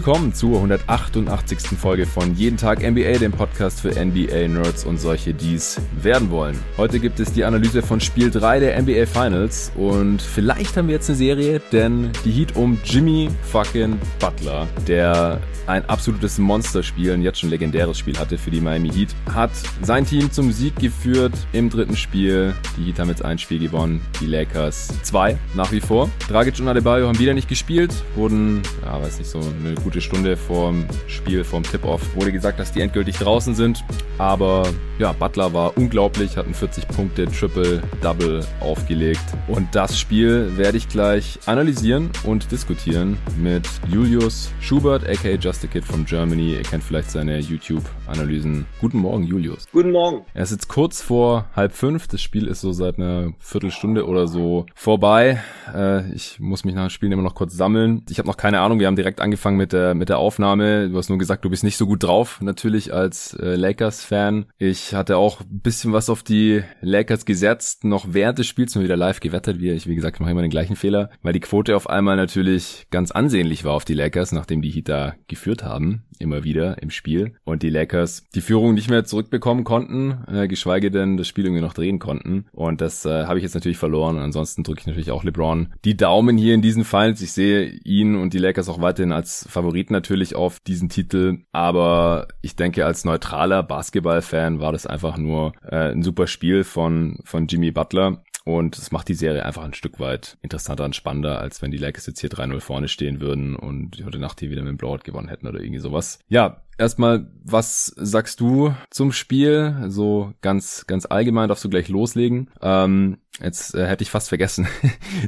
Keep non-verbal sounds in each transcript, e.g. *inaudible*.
Willkommen zur 188. Folge von Jeden Tag NBA, dem Podcast für NBA-Nerds und solche, die es werden wollen. Heute gibt es die Analyse von Spiel 3 der NBA Finals und vielleicht haben wir jetzt eine Serie, denn die Heat um Jimmy fucking Butler, der ein absolutes Monsterspiel, ein jetzt schon legendäres Spiel hatte für die Miami Heat, hat sein Team zum Sieg geführt im dritten Spiel. Die Heat haben jetzt ein Spiel gewonnen, die Lakers zwei nach wie vor. Dragic und Adebayo haben wieder nicht gespielt, wurden, ja, weiß nicht, so eine gute Stunde vorm Spiel, vorm Tip-Off, wurde gesagt, dass die endgültig draußen sind. Aber ja, Butler war unglaublich, hat ein 40 Punkte Triple-Double aufgelegt. Und das Spiel werde ich gleich analysieren und diskutieren mit Julius Schubert, aka Just a Kid from Germany. Ihr kennt vielleicht seine YouTube-Analysen. Guten Morgen, Julius. Guten Morgen. Er ist jetzt kurz vor halb fünf. Das Spiel ist so seit einer Viertelstunde oder so vorbei. Äh, ich muss mich nach dem Spiel immer noch kurz sammeln. Ich habe noch keine Ahnung. Wir haben direkt angefangen mit der, mit der Aufnahme. Du hast nur gesagt, du bist nicht so gut drauf, natürlich als äh, Lakers-Fan. Ich hatte auch ein bisschen was auf die Lakers gesetzt, noch während des Spiels mal wieder live gewettet. Wie, ich, wie gesagt, mache immer den gleichen Fehler, weil die Quote auf einmal natürlich ganz ansehnlich war auf die Lakers, nachdem die Heat da geführt haben, immer wieder im Spiel. Und die Lakers die Führung nicht mehr zurückbekommen konnten, äh, geschweige denn das Spiel irgendwie noch drehen konnten. Und das äh, habe ich jetzt natürlich verloren. Und ansonsten drücke ich natürlich auch LeBron die Daumen hier in diesen Finals. Ich sehe ihn und die Lakers auch weiterhin als Favorit natürlich auf diesen Titel. Aber ich denke, als neutraler Basketball-Fan war das einfach nur äh, ein super Spiel von, von Jimmy Butler. Und es macht die Serie einfach ein Stück weit interessanter und spannender, als wenn die Lakers jetzt hier 3-0 vorne stehen würden und heute Nacht hier wieder mit dem Blowout gewonnen hätten oder irgendwie sowas. Ja, erstmal, was sagst du zum Spiel? So ganz, ganz allgemein darfst du gleich loslegen. Ähm, jetzt äh, hätte ich fast vergessen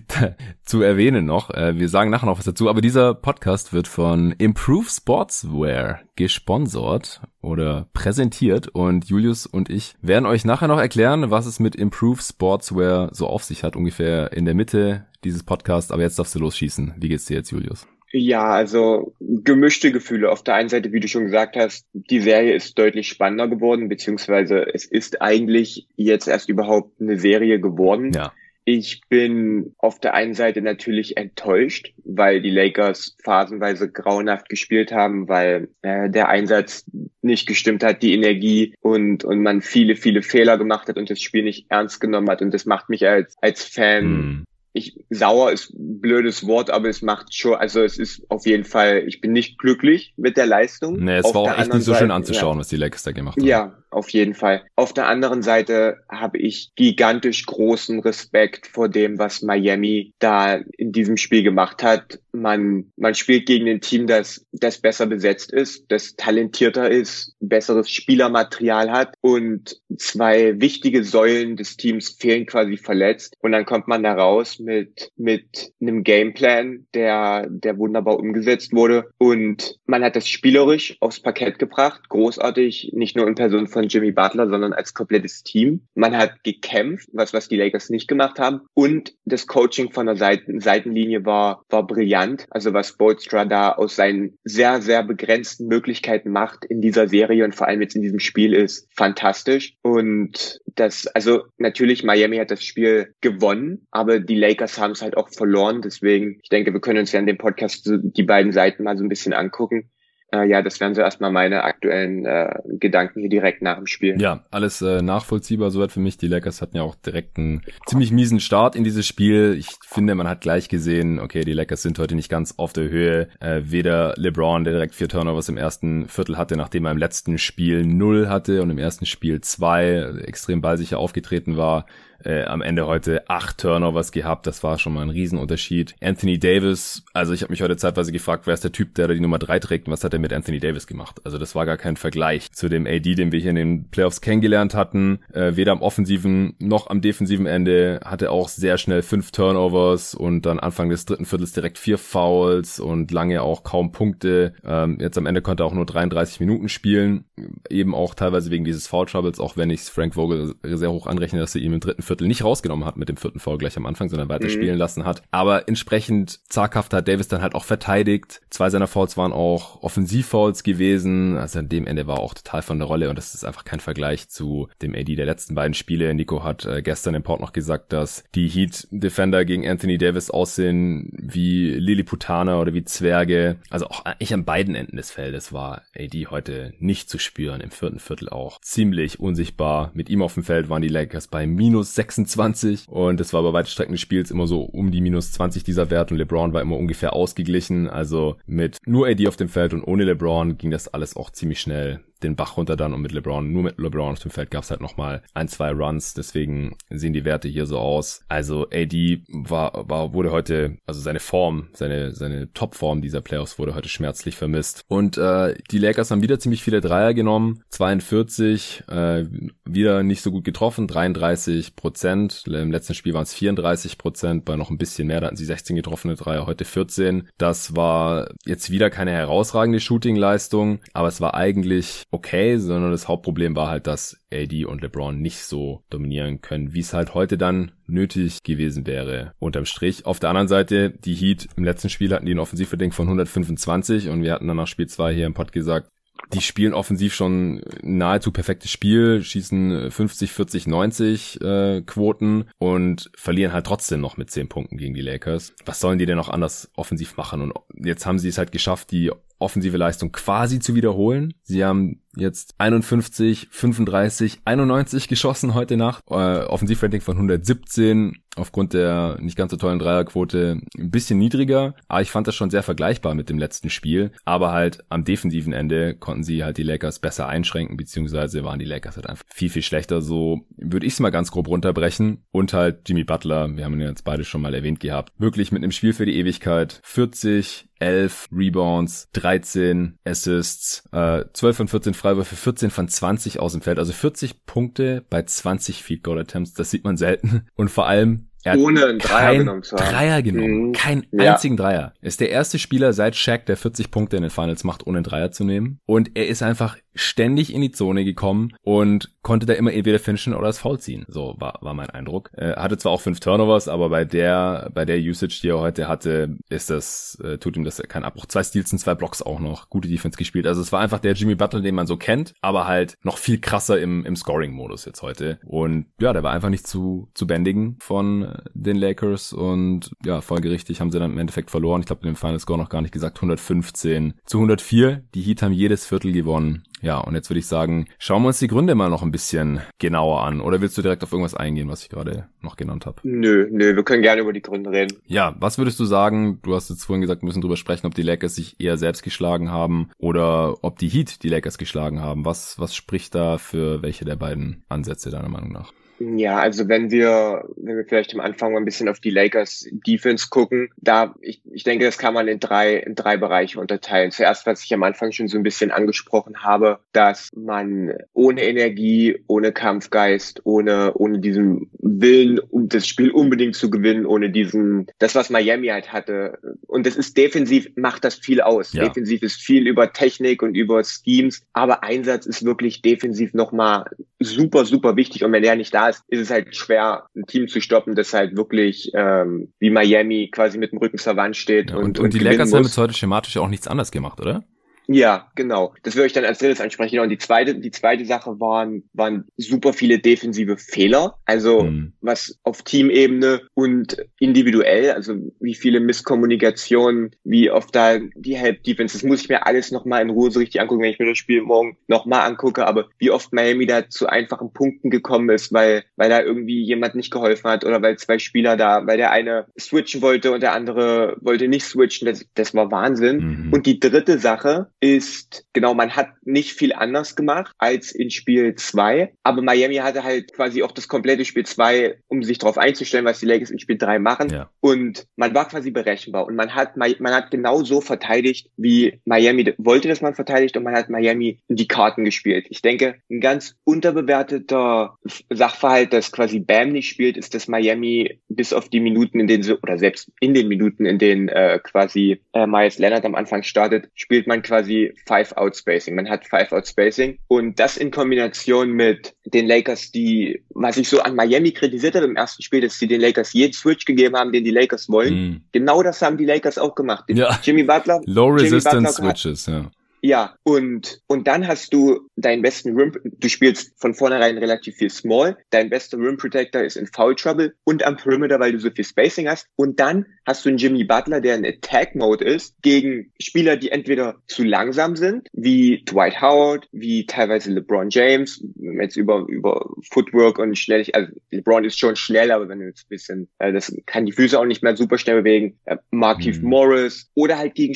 *laughs* zu erwähnen noch. Äh, wir sagen nachher noch was dazu, aber dieser Podcast wird von Improve Sportswear gesponsert oder präsentiert und Julius und ich werden euch nachher noch erklären, was es mit Improve Sportswear so auf sich hat, ungefähr in der Mitte dieses Podcasts. Aber jetzt darfst du losschießen. Wie geht's dir jetzt, Julius? Ja, also gemischte Gefühle. Auf der einen Seite, wie du schon gesagt hast, die Serie ist deutlich spannender geworden, beziehungsweise es ist eigentlich jetzt erst überhaupt eine Serie geworden. Ja. Ich bin auf der einen Seite natürlich enttäuscht, weil die Lakers phasenweise grauenhaft gespielt haben, weil äh, der Einsatz nicht gestimmt hat, die Energie und, und man viele, viele Fehler gemacht hat und das Spiel nicht ernst genommen hat. Und das macht mich als, als Fan mm ich sauer ist ein blödes Wort, aber es macht schon, also es ist auf jeden Fall, ich bin nicht glücklich mit der Leistung. Nee, es auf war auch echt nicht so schön anzuschauen, ja. was die Lakers da gemacht haben. Ja, auf jeden Fall. Auf der anderen Seite habe ich gigantisch großen Respekt vor dem, was Miami da in diesem Spiel gemacht hat. Man, man spielt gegen ein Team, das, das besser besetzt ist, das talentierter ist, besseres Spielermaterial hat und zwei wichtige Säulen des Teams fehlen quasi verletzt und dann kommt man da raus mit, mit einem Gameplan, der, der wunderbar umgesetzt wurde und man hat das spielerisch aufs Parkett gebracht, großartig, nicht nur in Person von Jimmy Butler, sondern als komplettes Team. Man hat gekämpft, was, was die Lakers nicht gemacht haben und das Coaching von der Seiten, Seitenlinie war, war brillant. Also was Bolstra da aus seinen sehr, sehr begrenzten Möglichkeiten macht in dieser Serie und vor allem jetzt in diesem Spiel ist fantastisch und das, also natürlich Miami hat das Spiel gewonnen, aber die Lakers haben es halt auch verloren. Deswegen, ich denke, wir können uns ja in dem Podcast die beiden Seiten mal so ein bisschen angucken. Äh, ja, das wären so erstmal meine aktuellen äh, Gedanken hier direkt nach dem Spiel. Ja, alles äh, nachvollziehbar soweit für mich. Die Lakers hatten ja auch direkt einen ziemlich miesen Start in dieses Spiel. Ich finde, man hat gleich gesehen, okay, die Lakers sind heute nicht ganz auf der Höhe. Äh, weder LeBron, der direkt vier Turnovers im ersten Viertel hatte, nachdem er im letzten Spiel null hatte und im ersten Spiel zwei extrem ballsicher aufgetreten war, äh, am Ende heute acht Turnovers gehabt. Das war schon mal ein Riesenunterschied. Anthony Davis, also ich habe mich heute zeitweise gefragt, wer ist der Typ, der da die Nummer drei trägt und was hat er mit Anthony Davis gemacht? Also das war gar kein Vergleich zu dem AD, den wir hier in den Playoffs kennengelernt hatten. Äh, weder am offensiven noch am defensiven Ende hatte auch sehr schnell fünf Turnovers und dann Anfang des dritten Viertels direkt vier Fouls und lange auch kaum Punkte. Ähm, jetzt am Ende konnte er auch nur 33 Minuten spielen, eben auch teilweise wegen dieses Foul Troubles, auch wenn ich Frank Vogel sehr hoch anrechne, dass er ihm im dritten Viertel nicht rausgenommen hat mit dem vierten Foul gleich am Anfang, sondern weiter mhm. spielen lassen hat. Aber entsprechend zaghaft hat Davis dann halt auch verteidigt. Zwei seiner Fouls waren auch Offensivfouls gewesen. Also an dem Ende war auch total von der Rolle und das ist einfach kein Vergleich zu dem AD der letzten beiden Spiele. Nico hat äh, gestern im Port noch gesagt, dass die Heat Defender gegen Anthony Davis aussehen wie Lilliputaner oder wie Zwerge. Also auch eigentlich an beiden Enden des Feldes war AD heute nicht zu spüren. Im vierten Viertel auch ziemlich unsichtbar. Mit ihm auf dem Feld waren die Lakers bei minus 26 und es war bei weiten Strecken des Spiels immer so um die minus 20 dieser Wert und LeBron war immer ungefähr ausgeglichen. Also mit nur AD auf dem Feld und ohne LeBron ging das alles auch ziemlich schnell den Bach runter dann und mit LeBron, nur mit LeBron auf dem Feld gab es halt nochmal ein, zwei Runs, deswegen sehen die Werte hier so aus. Also AD war, war, wurde heute, also seine Form, seine, seine Topform dieser Playoffs wurde heute schmerzlich vermisst. Und äh, die Lakers haben wieder ziemlich viele Dreier genommen, 42, äh, wieder nicht so gut getroffen, 33 Prozent. Im letzten Spiel waren es 34 Prozent, bei noch ein bisschen mehr, da hatten sie 16 getroffene Dreier, heute 14. Das war jetzt wieder keine herausragende Shooting-Leistung, aber es war eigentlich okay, sondern das Hauptproblem war halt, dass AD und LeBron nicht so dominieren können, wie es halt heute dann nötig gewesen wäre. Unterm Strich. Auf der anderen Seite, die Heat im letzten Spiel hatten die ein Offensivverding von 125 und wir hatten dann nach Spiel 2 hier im Pod gesagt, die spielen offensiv schon nahezu perfektes Spiel, schießen 50, 40, 90 äh, Quoten und verlieren halt trotzdem noch mit 10 Punkten gegen die Lakers. Was sollen die denn noch anders offensiv machen? Und jetzt haben sie es halt geschafft, die offensive Leistung quasi zu wiederholen. Sie haben jetzt 51, 35, 91 geschossen heute Nacht. Äh, Offensivrating von 117 aufgrund der nicht ganz so tollen Dreierquote ein bisschen niedriger, aber ich fand das schon sehr vergleichbar mit dem letzten Spiel. Aber halt am defensiven Ende konnten sie halt die Lakers besser einschränken, beziehungsweise waren die Lakers halt einfach viel, viel schlechter. So würde ich es mal ganz grob runterbrechen. Und halt Jimmy Butler, wir haben ihn jetzt beide schon mal erwähnt gehabt, wirklich mit einem Spiel für die Ewigkeit. 40, 11 Rebounds, 13 Assists, äh, 12 von 14 Freiwürfe, 14 von 20 aus dem Feld. Also 40 Punkte bei 20 Field Goal Attempts, das sieht man selten. Und vor allem er Ohne einen Dreier genommen zu haben. Dreier genommen. Mhm. Kein ja. einzigen Dreier. Er ist der erste Spieler seit Shaq, der 40 Punkte in den Finals macht, ohne einen Dreier zu nehmen. Und er ist einfach ständig in die Zone gekommen und konnte da immer entweder finishen oder das Foul ziehen. So war, war mein Eindruck. Er hatte zwar auch fünf Turnovers, aber bei der, bei der Usage, die er heute hatte, ist das, äh, tut ihm das kein Abbruch. Zwei Steals und zwei Blocks auch noch. Gute Defense gespielt. Also es war einfach der Jimmy Butler, den man so kennt, aber halt noch viel krasser im, im Scoring-Modus jetzt heute. Und ja, der war einfach nicht zu, zu bändigen von den Lakers und ja, folgerichtig haben sie dann im Endeffekt verloren. Ich glaube, in dem Final Score noch gar nicht gesagt, 115 zu 104. Die Heat haben jedes Viertel gewonnen. Ja, und jetzt würde ich sagen, schauen wir uns die Gründe mal noch ein bisschen genauer an. Oder willst du direkt auf irgendwas eingehen, was ich gerade noch genannt habe? Nö, nö, wir können gerne über die Gründe reden. Ja, was würdest du sagen? Du hast jetzt vorhin gesagt, wir müssen drüber sprechen, ob die Lakers sich eher selbst geschlagen haben oder ob die Heat die Lakers geschlagen haben. Was, was spricht da für welche der beiden Ansätze deiner Meinung nach? Ja, also wenn wir, wenn wir vielleicht am Anfang mal ein bisschen auf die Lakers Defense gucken, da, ich, ich denke, das kann man in drei, in drei Bereiche unterteilen. Zuerst, was ich am Anfang schon so ein bisschen angesprochen habe, dass man ohne Energie, ohne Kampfgeist, ohne, ohne diesen Willen, um das Spiel unbedingt zu gewinnen, ohne diesen, das, was Miami halt hatte. Und es ist defensiv, macht das viel aus. Ja. Defensiv ist viel über Technik und über Schemes, aber Einsatz ist wirklich defensiv nochmal super, super wichtig. Und wenn er nicht da ist, ist es halt schwer, ein Team zu stoppen, das halt wirklich ähm, wie Miami quasi mit dem Rücken zur Wand steht. Ja, und, und, und die Lakers haben jetzt heute schematisch auch nichts anderes gemacht, oder? Ja, genau. Das würde ich dann als drittes ansprechen. Und die zweite, die zweite Sache waren, waren super viele defensive Fehler. Also mhm. was auf Teamebene und individuell, also wie viele Misskommunikationen, wie oft da die Help Defense, das muss ich mir alles nochmal in Ruhe so richtig angucken, wenn ich mir das Spiel morgen nochmal angucke, aber wie oft Miami da zu einfachen Punkten gekommen ist, weil, weil da irgendwie jemand nicht geholfen hat oder weil zwei Spieler da, weil der eine switchen wollte und der andere wollte nicht switchen. Das, das war Wahnsinn. Mhm. Und die dritte Sache, ist, genau, man hat nicht viel anders gemacht als in Spiel 2, aber Miami hatte halt quasi auch das komplette Spiel 2, um sich darauf einzustellen, was die Lakers in Spiel 3 machen. Ja. Und man war quasi berechenbar und man hat, man hat genau so verteidigt, wie Miami wollte, dass man verteidigt und man hat Miami in die Karten gespielt. Ich denke, ein ganz unterbewerteter Sachverhalt, dass quasi Bam nicht spielt, ist, dass Miami bis auf die Minuten, in denen sie, oder selbst in den Minuten, in denen äh, quasi äh, Miles Leonard am Anfang startet, spielt man quasi quasi Five-Out-Spacing. Man hat Five-Out-Spacing und das in Kombination mit den Lakers, die, was ich so an Miami kritisiert habe im ersten Spiel, dass sie den Lakers jeden Switch gegeben haben, den die Lakers wollen. Mm. Genau das haben die Lakers auch gemacht. Ja. Jimmy Butler. Low Resistance Switches, ja. Ja, und, und dann hast du deinen besten Rim, du spielst von vornherein relativ viel Small, dein bester Rim Protector ist in Foul Trouble und am Perimeter, weil du so viel Spacing hast. Und dann hast du einen Jimmy Butler, der in Attack Mode ist, gegen Spieler, die entweder zu langsam sind, wie Dwight Howard, wie teilweise LeBron James, jetzt über, über Footwork und schnell, also LeBron ist schon schnell, aber wenn du jetzt ein bisschen, äh, das kann die Füße auch nicht mehr super schnell bewegen, äh, Markeith mhm. Morris oder halt gegen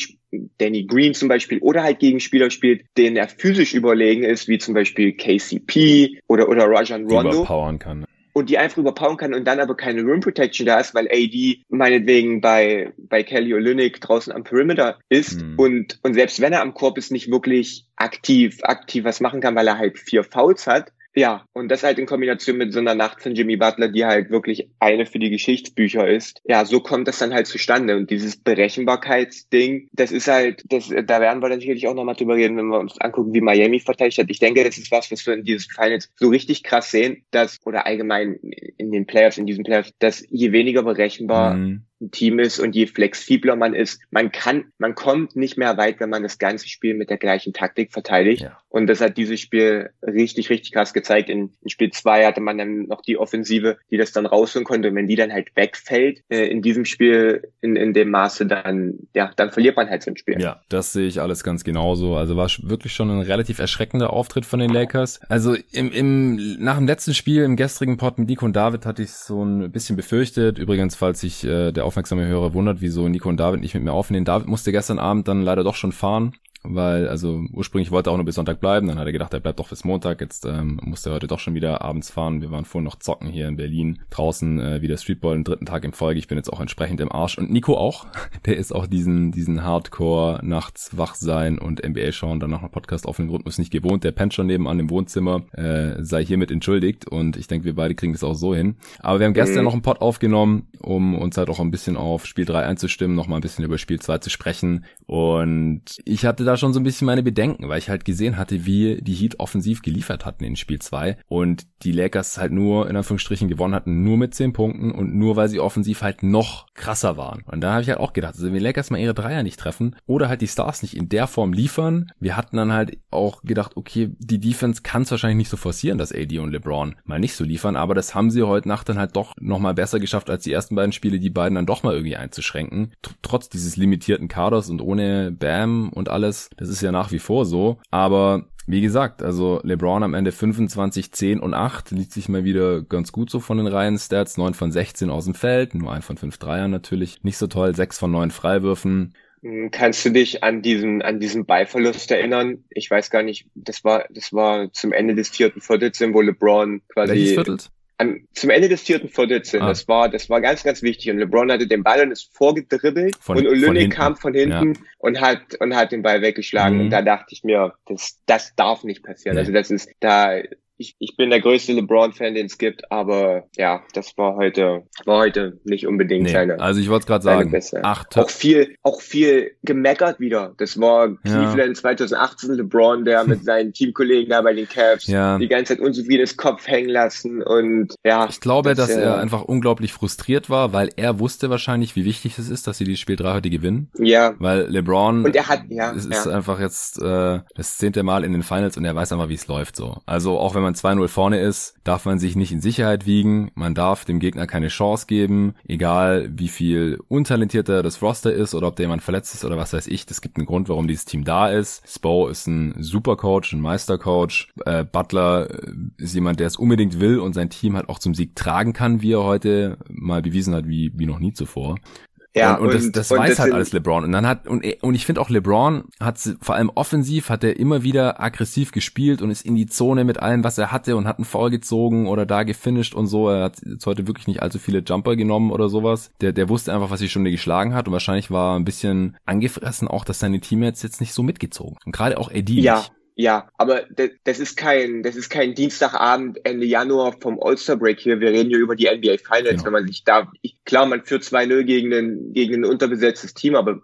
Danny Green zum Beispiel oder halt gegen Spieler spielt, denen er physisch überlegen ist, wie zum Beispiel KCP oder, oder Rajan Rondo. Überpowern kann. Und die einfach überpowern kann und dann aber keine Rim Protection da ist, weil AD meinetwegen bei, bei Kelly Olynyk draußen am Perimeter ist mhm. und, und selbst wenn er am Korb ist, nicht wirklich aktiv, aktiv was machen kann, weil er halt vier Fouls hat ja, und das halt in Kombination mit so einer Nacht von Jimmy Butler, die halt wirklich eine für die Geschichtsbücher ist. Ja, so kommt das dann halt zustande. Und dieses Berechenbarkeitsding, das ist halt, das, da werden wir sicherlich auch nochmal drüber reden, wenn wir uns angucken, wie Miami verteidigt hat. Ich denke, das ist was, was wir in dieses Finals so richtig krass sehen, dass, oder allgemein in den Playoffs, in diesen Playoffs, dass je weniger berechenbar mhm ein Team ist und je flexibler man ist, man kann, man kommt nicht mehr weit, wenn man das ganze Spiel mit der gleichen Taktik verteidigt. Ja. Und das hat dieses Spiel richtig, richtig krass gezeigt. In, in, Spiel zwei hatte man dann noch die Offensive, die das dann rausholen konnte. Und wenn die dann halt wegfällt äh, in diesem Spiel in, in dem Maße, dann, ja, dann verliert man halt so ein Spiel. Ja, das sehe ich alles ganz genauso. Also war wirklich schon ein relativ erschreckender Auftritt von den Lakers. Also im, im, nach dem letzten Spiel, im gestrigen Pod mit Nico und David hatte ich so ein bisschen befürchtet. Übrigens, falls sich äh, der aufmerksame Hörer wundert, wieso Nico und David nicht mit mir aufnehmen. David musste gestern Abend dann leider doch schon fahren weil also ursprünglich wollte er auch nur bis Sonntag bleiben, dann hat er gedacht, er bleibt doch bis Montag, jetzt ähm, musste er heute doch schon wieder abends fahren. Wir waren vorhin noch zocken hier in Berlin, draußen äh, wieder Streetball, den dritten Tag im Folge. Ich bin jetzt auch entsprechend im Arsch und Nico auch, *laughs* der ist auch diesen diesen Hardcore nachts wach sein und NBA schauen, danach noch Podcast auf den Rhythmus nicht gewohnt. Der pennt schon nebenan im Wohnzimmer, äh, sei hiermit entschuldigt und ich denke, wir beide kriegen das auch so hin. Aber wir haben gestern mhm. noch einen Pod aufgenommen, um uns halt auch ein bisschen auf Spiel 3 einzustimmen, noch mal ein bisschen über Spiel 2 zu sprechen und ich hatte da schon so ein bisschen meine Bedenken, weil ich halt gesehen hatte, wie die Heat offensiv geliefert hatten in Spiel 2 und die Lakers halt nur in Anführungsstrichen gewonnen hatten, nur mit 10 Punkten und nur weil sie offensiv halt noch krasser waren. Und da habe ich halt auch gedacht, also wenn die Lakers mal ihre Dreier nicht treffen oder halt die Stars nicht in der Form liefern, wir hatten dann halt auch gedacht, okay, die Defense kann es wahrscheinlich nicht so forcieren, dass AD und LeBron mal nicht so liefern, aber das haben sie heute Nacht dann halt doch nochmal besser geschafft als die ersten beiden Spiele, die beiden dann doch mal irgendwie einzuschränken. Trotz dieses limitierten Kaders und ohne Bam und alles. Das ist ja nach wie vor so. Aber wie gesagt, also LeBron am Ende 25, 10 und 8 liegt sich mal wieder ganz gut so von den Reihen-Stats. 9 von 16 aus dem Feld, nur 1 von 5 Dreiern natürlich. Nicht so toll, 6 von 9 Freiwürfen. Hm, kannst du dich an diesen, an diesen Ballverlust erinnern? Ich weiß gar nicht, das war, das war zum Ende des vierten Viertels, wo LeBron quasi. Welches Viertels? Am, zum Ende des vierten Viertels hin. Ah. Das war, das war ganz, ganz wichtig. Und LeBron hatte den Ball und ist vorgedribbelt von, und Olynyk kam von hinten ja. und hat, und hat den Ball weggeschlagen. Mhm. Und da dachte ich mir, das, das darf nicht passieren. Nee. Also das ist, da, ich, ich bin der größte LeBron-Fan, den es gibt, aber ja, das war heute, war heute nicht unbedingt nee, seine. Also ich wollte gerade sagen, beste. acht. Auch viel, auch viel gemeckert wieder. Das war Cleveland ja. 2018 LeBron, der mit *laughs* seinen Teamkollegen da bei den Cavs ja. die ganze Zeit unzufriedenes Kopf hängen lassen und ja. Ich glaube, das, dass er einfach unglaublich frustriert war, weil er wusste wahrscheinlich, wie wichtig es ist, dass sie die Spiel 3 heute gewinnen. Ja. Weil LeBron, und er hat, ja, es ist ja. einfach jetzt äh, das zehnte Mal in den Finals und er weiß einfach, wie es läuft so. Also auch wenn man 2-0 vorne ist, darf man sich nicht in Sicherheit wiegen. Man darf dem Gegner keine Chance geben, egal wie viel untalentierter das Roster ist oder ob da jemand verletzt ist oder was weiß ich. Das gibt einen Grund, warum dieses Team da ist. Spo ist ein super Coach, ein Meistercoach. Äh, Butler äh, ist jemand, der es unbedingt will und sein Team halt auch zum Sieg tragen kann, wie er heute mal bewiesen hat, wie, wie noch nie zuvor. Ja, und, und, und das, das und weiß das halt alles LeBron. Und dann hat, und, und ich finde auch LeBron hat vor allem offensiv hat er immer wieder aggressiv gespielt und ist in die Zone mit allem, was er hatte und hat einen Foul gezogen oder da gefinisht und so. Er hat jetzt heute wirklich nicht allzu viele Jumper genommen oder sowas. Der, der wusste einfach, was die Stunde geschlagen hat und wahrscheinlich war ein bisschen angefressen auch, dass seine Teammates jetzt nicht so mitgezogen. Und gerade auch Eddie ja. nicht. Ja, aber das ist kein, das ist kein Dienstagabend Ende Januar vom All-Star Break hier. Wir reden hier über die NBA Finals, genau. wenn man sich da, ich, klar, man führt 2-0 gegen ein, gegen ein unterbesetztes Team, aber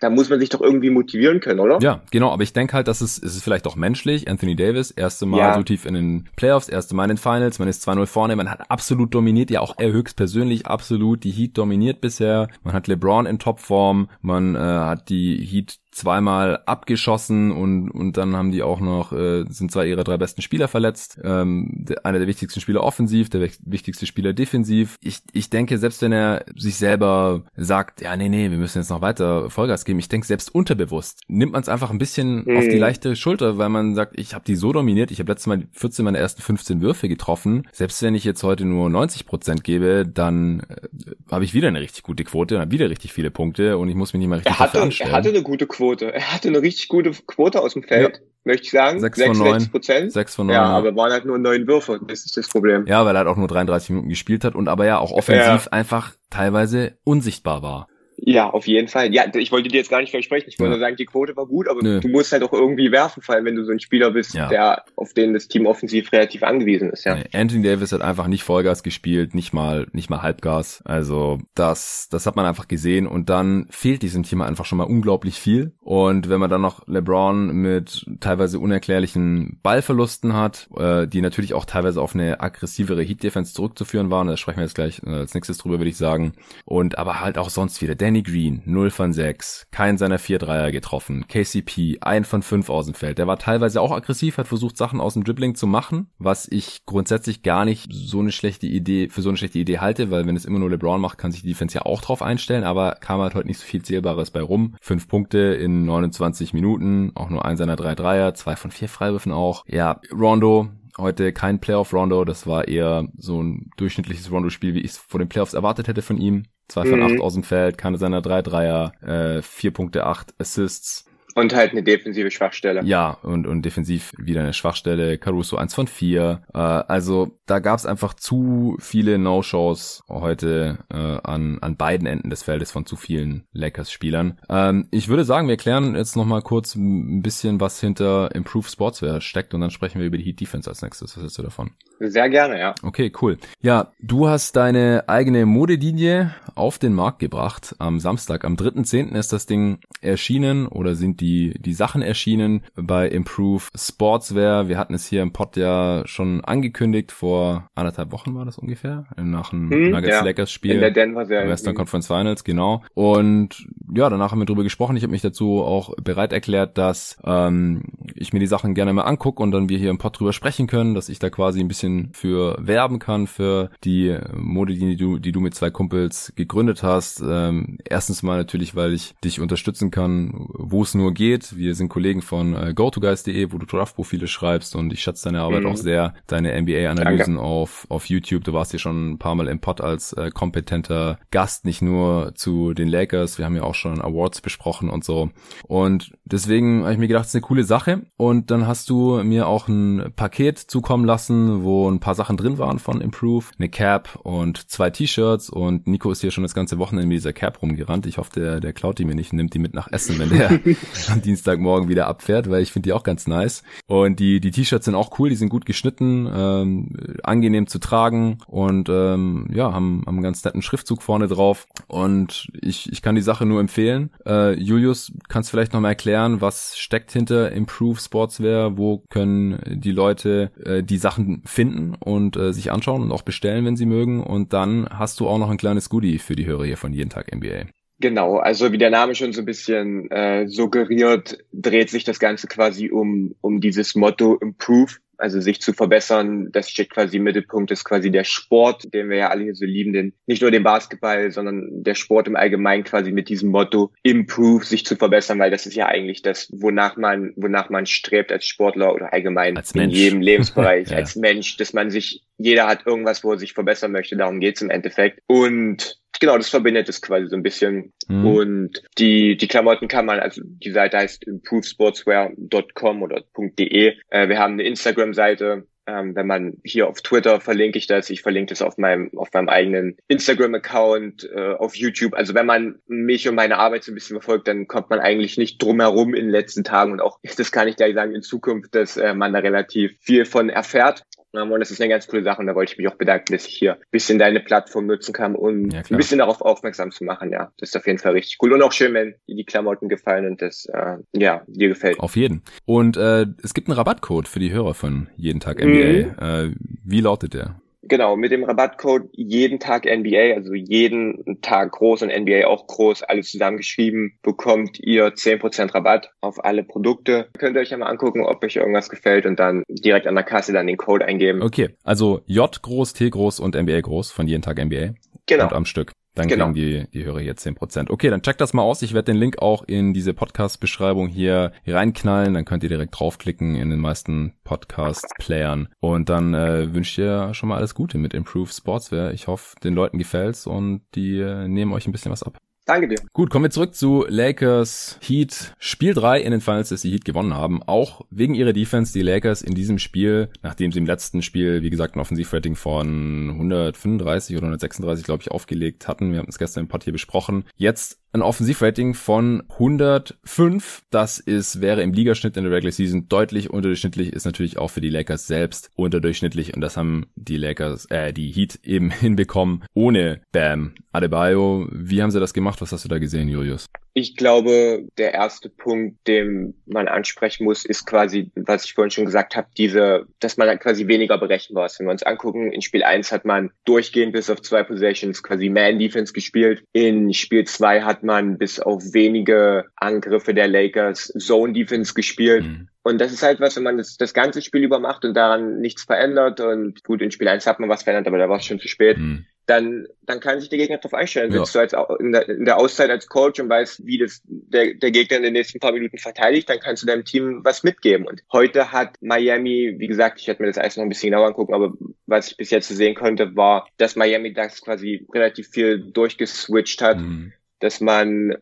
da muss man sich doch irgendwie motivieren können, oder? Ja, genau, aber ich denke halt, dass es, es ist vielleicht auch menschlich. Anthony Davis, erste Mal ja. so tief in den Playoffs, erste Mal in den Finals, man ist 2-0 vorne, man hat absolut dominiert, ja auch er höchstpersönlich absolut die Heat dominiert bisher. Man hat LeBron in Topform, man äh, hat die Heat zweimal abgeschossen und, und dann haben die auch noch, äh, sind zwei ihrer drei besten Spieler verletzt. Ähm, der, einer der wichtigsten Spieler offensiv, der wichtigste Spieler defensiv. Ich, ich denke, selbst wenn er sich selber sagt, ja, nee, nee, wir müssen jetzt noch weiter Vollgas geben, ich denke, selbst unterbewusst nimmt man es einfach ein bisschen mhm. auf die leichte Schulter, weil man sagt, ich habe die so dominiert, ich habe letztes Mal 14 meiner ersten 15 Würfe getroffen. Selbst wenn ich jetzt heute nur 90 Prozent gebe, dann äh, habe ich wieder eine richtig gute Quote und habe wieder richtig viele Punkte und ich muss mich nicht mal richtig er hatte, Er hatte eine gute Quote Quote. Er hatte eine richtig gute Quote aus dem Feld, ja. möchte ich sagen. 6 von 9. Prozent. 6 von 9. Ja, aber waren halt nur neun Würfe. Das ist das Problem. Ja, weil er halt auch nur 33 Minuten gespielt hat und aber ja auch offensiv ja. einfach teilweise unsichtbar war. Ja, auf jeden Fall. Ja, ich wollte dir jetzt gar nicht versprechen. Ich wollte ja. nur sagen, die Quote war gut, aber Nö. du musst halt auch irgendwie werfen, vor allem wenn du so ein Spieler bist, ja. der auf den das Team offensiv relativ angewiesen ist. Ja. Nee, Anthony Davis hat einfach nicht Vollgas gespielt, nicht mal nicht mal Halbgas. Also das das hat man einfach gesehen und dann fehlt diesem Team einfach schon mal unglaublich viel. Und wenn man dann noch LeBron mit teilweise unerklärlichen Ballverlusten hat, äh, die natürlich auch teilweise auf eine aggressivere Heat Defense zurückzuführen waren, da sprechen wir jetzt gleich äh, als nächstes drüber, würde ich sagen. Und aber halt auch sonst wieder Danny Green, 0 von 6, kein seiner 4 Dreier getroffen. KCP, 1 von 5 aus dem Feld. Der war teilweise auch aggressiv, hat versucht, Sachen aus dem Dribbling zu machen, was ich grundsätzlich gar nicht so eine schlechte Idee, für so eine schlechte Idee halte, weil wenn es immer nur LeBron macht, kann sich die Defense ja auch drauf einstellen, aber kam halt heute nicht so viel Zählbares bei rum. 5 Punkte in 29 Minuten, auch nur ein seiner 3 Dreier, 2 von 4 Freiwürfen auch. Ja, Rondo, heute kein Playoff-Rondo, das war eher so ein durchschnittliches Rondo-Spiel, wie ich es vor den Playoffs erwartet hätte von ihm. Zwei von mhm. acht aus dem Feld, keine seiner drei Dreier, äh, vier Punkte, acht Assists. Und halt eine defensive Schwachstelle. Ja, und, und defensiv wieder eine Schwachstelle. Caruso eins von vier. Äh, also da gab es einfach zu viele No-Shows heute äh, an, an beiden Enden des Feldes von zu vielen Lakers-Spielern. Ähm, ich würde sagen, wir klären jetzt nochmal kurz ein bisschen, was hinter Improve Sportswear steckt und dann sprechen wir über die Heat Defense als nächstes. Was hältst du davon? Sehr gerne, ja. Okay, cool. Ja, du hast deine eigene Modelinie auf den Markt gebracht am Samstag. Am 3.10. ist das Ding erschienen oder sind die, die Sachen erschienen bei Improve Sportswear. Wir hatten es hier im Pod ja schon angekündigt, vor anderthalb Wochen war das ungefähr, nach einem hm, Nuggets ja. Lakers Spiel. In der Denver Serie. Western Conference Finals, genau. Und ja, danach haben wir drüber gesprochen. Ich habe mich dazu auch bereit erklärt, dass ähm, ich mir die Sachen gerne mal angucke und dann wir hier im Pod drüber sprechen können, dass ich da quasi ein bisschen für werben kann, für die Mode, die du, die du mit zwei Kumpels gegründet hast. Ähm, erstens mal natürlich, weil ich dich unterstützen kann, wo es nur geht. Wir sind Kollegen von äh, GoToGuys.de, wo du Draftprofile schreibst und ich schätze deine Arbeit mhm. auch sehr, deine NBA-Analysen auf, auf YouTube. Du warst hier schon ein paar Mal im Pod als äh, kompetenter Gast, nicht nur zu den Lakers. Wir haben ja auch schon Awards besprochen und so. Und deswegen habe ich mir gedacht, es ist eine coole Sache. Und dann hast du mir auch ein Paket zukommen lassen, wo ein paar Sachen drin waren von Improve, eine Cap und zwei T-Shirts und Nico ist hier schon das ganze Wochenende mit dieser Cap rumgerannt. Ich hoffe, der, der klaut die mir nicht, nimmt die mit nach Essen, wenn der *laughs* am Dienstagmorgen wieder abfährt, weil ich finde die auch ganz nice. Und die, die T-Shirts sind auch cool, die sind gut geschnitten, ähm, angenehm zu tragen und ähm, ja, haben, haben einen ganz netten Schriftzug vorne drauf und ich, ich kann die Sache nur empfehlen. Äh, Julius, kannst du vielleicht nochmal erklären, was steckt hinter Improve Sportswear? Wo können die Leute äh, die Sachen finden und äh, sich anschauen und auch bestellen, wenn sie mögen. Und dann hast du auch noch ein kleines Goodie für die Hörer hier von Jeden Tag NBA. Genau, also wie der Name schon so ein bisschen äh, suggeriert, dreht sich das Ganze quasi um, um dieses Motto Improve also sich zu verbessern, das steht quasi im Mittelpunkt, ist quasi der Sport, den wir ja alle hier so lieben, den, nicht nur den Basketball, sondern der Sport im Allgemeinen quasi mit diesem Motto improve, sich zu verbessern, weil das ist ja eigentlich das, wonach man, wonach man strebt als Sportler oder allgemein in jedem Lebensbereich, *laughs* ja. als Mensch, dass man sich, jeder hat irgendwas, wo er sich verbessern möchte, darum geht's im Endeffekt. Und genau, das verbindet es quasi so ein bisschen. Mhm. Und die, die Klamotten kann man, also die Seite heißt improvesportswear.com oder .de. Äh, wir haben eine Instagram-Seite, ähm, wenn man hier auf Twitter verlinke ich das, ich verlinke das auf meinem auf meinem eigenen Instagram-Account, äh, auf YouTube. Also wenn man mich und meine Arbeit so ein bisschen verfolgt, dann kommt man eigentlich nicht drum herum in den letzten Tagen und auch *laughs* das kann ich gleich sagen in Zukunft, dass äh, man da relativ viel von erfährt. Und das ist eine ganz coole Sache und da wollte ich mich auch bedanken, dass ich hier ein bisschen deine Plattform nutzen kann, um ja, ein bisschen darauf aufmerksam zu machen. Ja, das ist auf jeden Fall richtig cool und auch schön, wenn dir die Klamotten gefallen und das äh, ja dir gefällt. Auf jeden. Und äh, es gibt einen Rabattcode für die Hörer von jeden Tag NBA. Mhm. Äh, wie lautet der? Genau, mit dem Rabattcode jeden Tag NBA, also jeden Tag groß und NBA auch groß, alles zusammengeschrieben, bekommt ihr 10% Rabatt auf alle Produkte. Könnt ihr euch ja mal angucken, ob euch irgendwas gefällt und dann direkt an der Kasse dann den Code eingeben. Okay, also J groß, T groß und NBA groß von jeden Tag NBA. Genau. Und am Stück. Dann genau. kriegen die, die Hörer hier 10%. Okay, dann checkt das mal aus. Ich werde den Link auch in diese Podcast-Beschreibung hier reinknallen. Dann könnt ihr direkt draufklicken in den meisten Podcast-Playern. Und dann äh, wünsche ich dir schon mal alles Gute mit Improve Sportswear. Ich hoffe, den Leuten gefällt's und die äh, nehmen euch ein bisschen was ab. Danke dir. Gut, kommen wir zurück zu Lakers Heat. Spiel 3 in den Finals, dass die Heat gewonnen haben. Auch wegen ihrer Defense, die Lakers in diesem Spiel, nachdem sie im letzten Spiel, wie gesagt, ein Offensivrating von 135 oder 136, glaube ich, aufgelegt hatten. Wir haben es gestern im Pod hier besprochen. Jetzt ein Offensivrating von 105. Das ist, wäre im Ligaschnitt in der Regular Season deutlich unterdurchschnittlich, ist natürlich auch für die Lakers selbst unterdurchschnittlich und das haben die Lakers, äh, die Heat eben *laughs* hinbekommen ohne Bam Adebayo. Wie haben sie das gemacht? Was hast du da gesehen, Julius? Ich glaube, der erste Punkt, den man ansprechen muss, ist quasi, was ich vorhin schon gesagt habe, diese, dass man halt quasi weniger berechenbar ist. Wenn wir uns angucken, in Spiel 1 hat man durchgehend bis auf zwei Possessions quasi Man-Defense gespielt. In Spiel 2 hat man bis auf wenige Angriffe der Lakers Zone-Defense gespielt. Mhm. Und das ist halt was, wenn man das, das ganze Spiel über macht und daran nichts verändert und gut, in Spiel 1 hat man was verändert, aber da war es schon zu spät. Mhm dann, dann kann sich der Gegner darauf einstellen. Ja. Sitzt du als, in, der, in der Auszeit als Coach und weißt, wie das der, der Gegner in den nächsten paar Minuten verteidigt, dann kannst du deinem Team was mitgeben. Und heute hat Miami, wie gesagt, ich hätte mir das alles noch ein bisschen genauer angucken, aber was ich bis jetzt sehen konnte, war, dass Miami das quasi relativ viel durchgeswitcht hat. Mhm dass man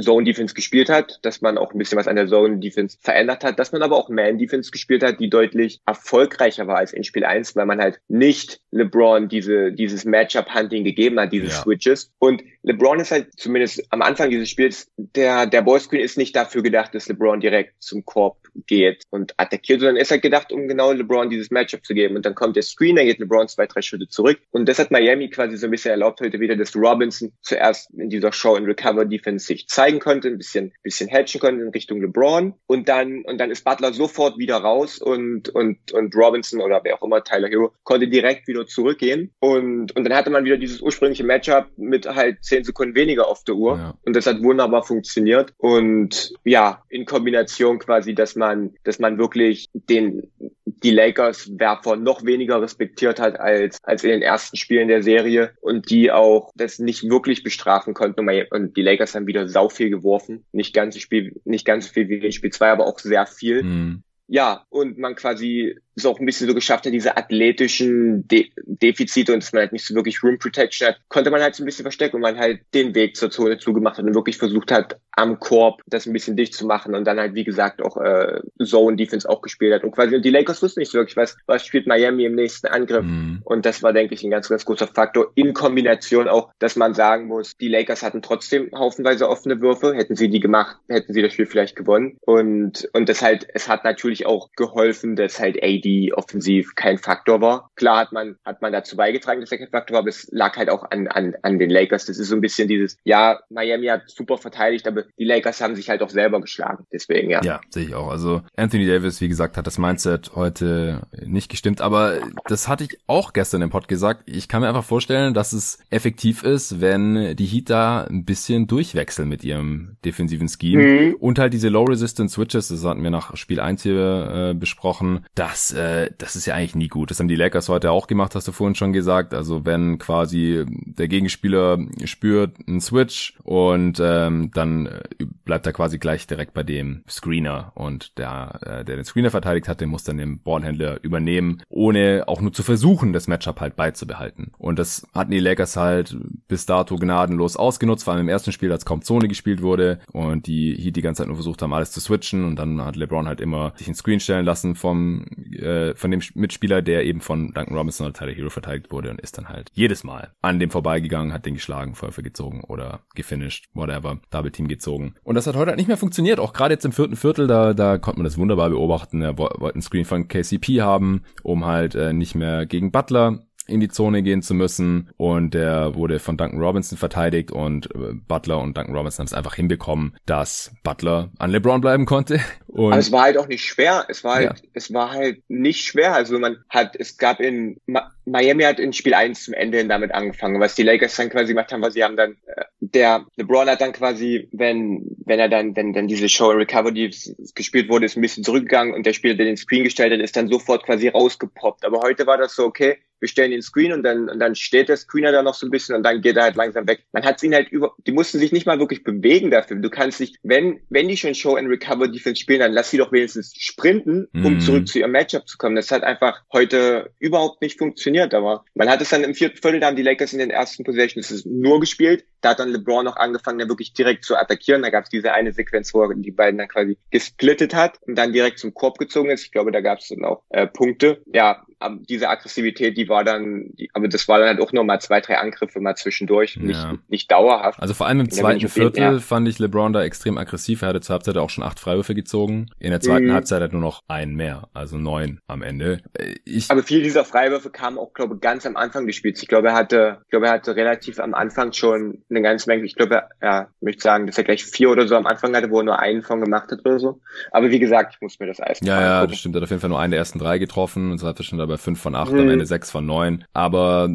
Zone Defense gespielt hat, dass man auch ein bisschen was an der Zone Defense verändert hat, dass man aber auch Man Defense gespielt hat, die deutlich erfolgreicher war als in Spiel 1, weil man halt nicht LeBron diese, dieses Matchup Hunting gegeben hat, diese ja. Switches. Und LeBron ist halt zumindest am Anfang dieses Spiels, der, der Ballscreen ist nicht dafür gedacht, dass LeBron direkt zum Korb geht und attackiert, sondern ist halt gedacht, um genau LeBron dieses Matchup zu geben. Und dann kommt der Screen, dann geht LeBron zwei, drei Schritte zurück. Und das hat Miami quasi so ein bisschen erlaubt heute wieder, dass Robinson zuerst in dieser Show in Recover Defense sich zeigen konnte, ein bisschen, bisschen hatchen konnte in Richtung LeBron. Und dann, und dann ist Butler sofort wieder raus und, und, und Robinson oder wer auch immer, Tyler Hero, konnte direkt wieder zurückgehen. Und, und dann hatte man wieder dieses ursprüngliche Matchup mit halt zehn Sekunden weniger auf der Uhr. Ja. Und das hat wunderbar funktioniert. Und ja, in Kombination quasi, dass man, dass man wirklich den, die Lakers Werfer noch weniger respektiert hat als, als in den ersten Spielen der Serie und die auch das nicht wirklich bestrafen konnten. Und die Lakers haben wieder sau viel geworfen. Nicht ganz so Spiel, nicht ganz viel wie in Spiel 2, aber auch sehr viel. Mhm. Ja, und man quasi es auch ein bisschen so geschafft hat, diese athletischen De Defizite und dass man halt nicht so wirklich Room Protection hat, konnte man halt so ein bisschen verstecken und man halt den Weg zur Zone zugemacht hat und wirklich versucht hat, am Korb das ein bisschen dicht zu machen und dann halt, wie gesagt, auch äh, Zone Defense auch gespielt hat. Und quasi die Lakers wussten nicht so wirklich, was, was spielt Miami im nächsten Angriff. Mhm. Und das war, denke ich, ein ganz, ganz großer Faktor. In Kombination auch, dass man sagen muss, die Lakers hatten trotzdem haufenweise offene Würfe. Hätten sie die gemacht, hätten sie das Spiel vielleicht gewonnen. Und, und das halt, es hat natürlich auch geholfen, dass halt AD die offensiv kein Faktor war. Klar hat man, hat man dazu beigetragen, dass er kein Faktor war, aber es lag halt auch an, an, an den Lakers. Das ist so ein bisschen dieses, ja, Miami hat super verteidigt, aber die Lakers haben sich halt auch selber geschlagen. Deswegen, ja. Ja, sehe ich auch. Also Anthony Davis, wie gesagt, hat das Mindset heute nicht gestimmt, aber das hatte ich auch gestern im Pod gesagt. Ich kann mir einfach vorstellen, dass es effektiv ist, wenn die Heat da ein bisschen durchwechseln mit ihrem defensiven Scheme mhm. und halt diese Low Resistance Switches, das hatten wir nach Spiel 1 hier äh, besprochen, dass äh, das ist ja eigentlich nie gut. Das haben die Lakers heute auch gemacht, hast du vorhin schon gesagt. Also wenn quasi der Gegenspieler spürt einen Switch und ähm, dann äh, bleibt er quasi gleich direkt bei dem Screener und der, äh, der den Screener verteidigt hat, den muss dann den Ballhändler übernehmen, ohne auch nur zu versuchen, das Matchup halt beizubehalten. Und das hatten die Lakers halt bis dato gnadenlos ausgenutzt, vor allem im ersten Spiel, als kaum Zone gespielt wurde und die Heat die ganze Zeit nur versucht haben, alles zu switchen und dann hat LeBron halt immer sich einen Screen stellen lassen vom äh, von dem Mitspieler, der eben von Duncan Robinson oder Tyler Hero verteidigt wurde und ist dann halt jedes Mal an dem vorbeigegangen, hat den geschlagen, Feuerwehr gezogen oder gefinished, whatever, Double Team gezogen. Und das hat heute halt nicht mehr funktioniert. Auch gerade jetzt im vierten Viertel, da, da konnte man das wunderbar beobachten. Er wollte einen Screen von KCP haben, um halt äh, nicht mehr gegen Butler in die Zone gehen zu müssen und der wurde von Duncan Robinson verteidigt und äh, Butler und Duncan Robinson haben es einfach hinbekommen, dass Butler an LeBron bleiben konnte. *laughs* Und Aber es war halt auch nicht schwer. Es war halt, ja. es war halt nicht schwer. Also man hat, es gab in Miami hat in Spiel 1 zum Ende hin damit angefangen. Was die Lakers dann quasi gemacht haben, was sie haben dann, äh, der LeBron hat dann quasi, wenn, wenn er dann, wenn dann diese Show Recover, die gespielt wurde, ist ein bisschen zurückgegangen und der Spieler, der den Screen gestellt hat, ist dann sofort quasi rausgepoppt. Aber heute war das so, okay, wir stellen den Screen und dann, und dann steht der Screener da noch so ein bisschen und dann geht er halt langsam weg. Man hat ihn halt über, die mussten sich nicht mal wirklich bewegen dafür. Du kannst nicht, wenn, wenn die schon Show and Recover Defense spielen, dann lass sie doch wenigstens sprinten, um mhm. zurück zu ihrem Matchup zu kommen. Das hat einfach heute überhaupt nicht funktioniert, aber man hat es dann im vierten Viertel, da haben die Lakers in den ersten Possessions nur gespielt. Da hat dann LeBron noch angefangen, da wirklich direkt zu attackieren. Da gab es diese eine Sequenz, wo er die beiden dann quasi gesplittet hat und dann direkt zum Korb gezogen ist. Ich glaube, da gab es dann auch äh, Punkte. Ja, diese Aggressivität, die war dann, die, aber das war dann halt auch nur mal zwei, drei Angriffe mal zwischendurch, ja. nicht, nicht dauerhaft. Also vor allem im zweiten Viertel ja. fand ich LeBron da extrem aggressiv. Er hatte zur Halbzeit auch schon acht Freiwürfe gezogen. In der zweiten mhm. Halbzeit hat nur noch einen mehr, also neun am Ende. Ich, aber viele dieser Freiwürfe kamen auch, glaube ich, ganz am Anfang des Spiels. Ich glaube, er hatte, ich glaube, er hatte relativ am Anfang schon eine ganze Menge. Ich glaube, ja, ich möchte sagen, dass er gleich vier oder so am Anfang hatte, wo er nur einen von gemacht hat oder so. Aber wie gesagt, ich muss mir das Eis Ja, ja, das stimmt. Er hat auf jeden Fall nur einen der ersten drei getroffen und so hat er schon dabei fünf von acht. Mhm am Ende sechs von neun. Aber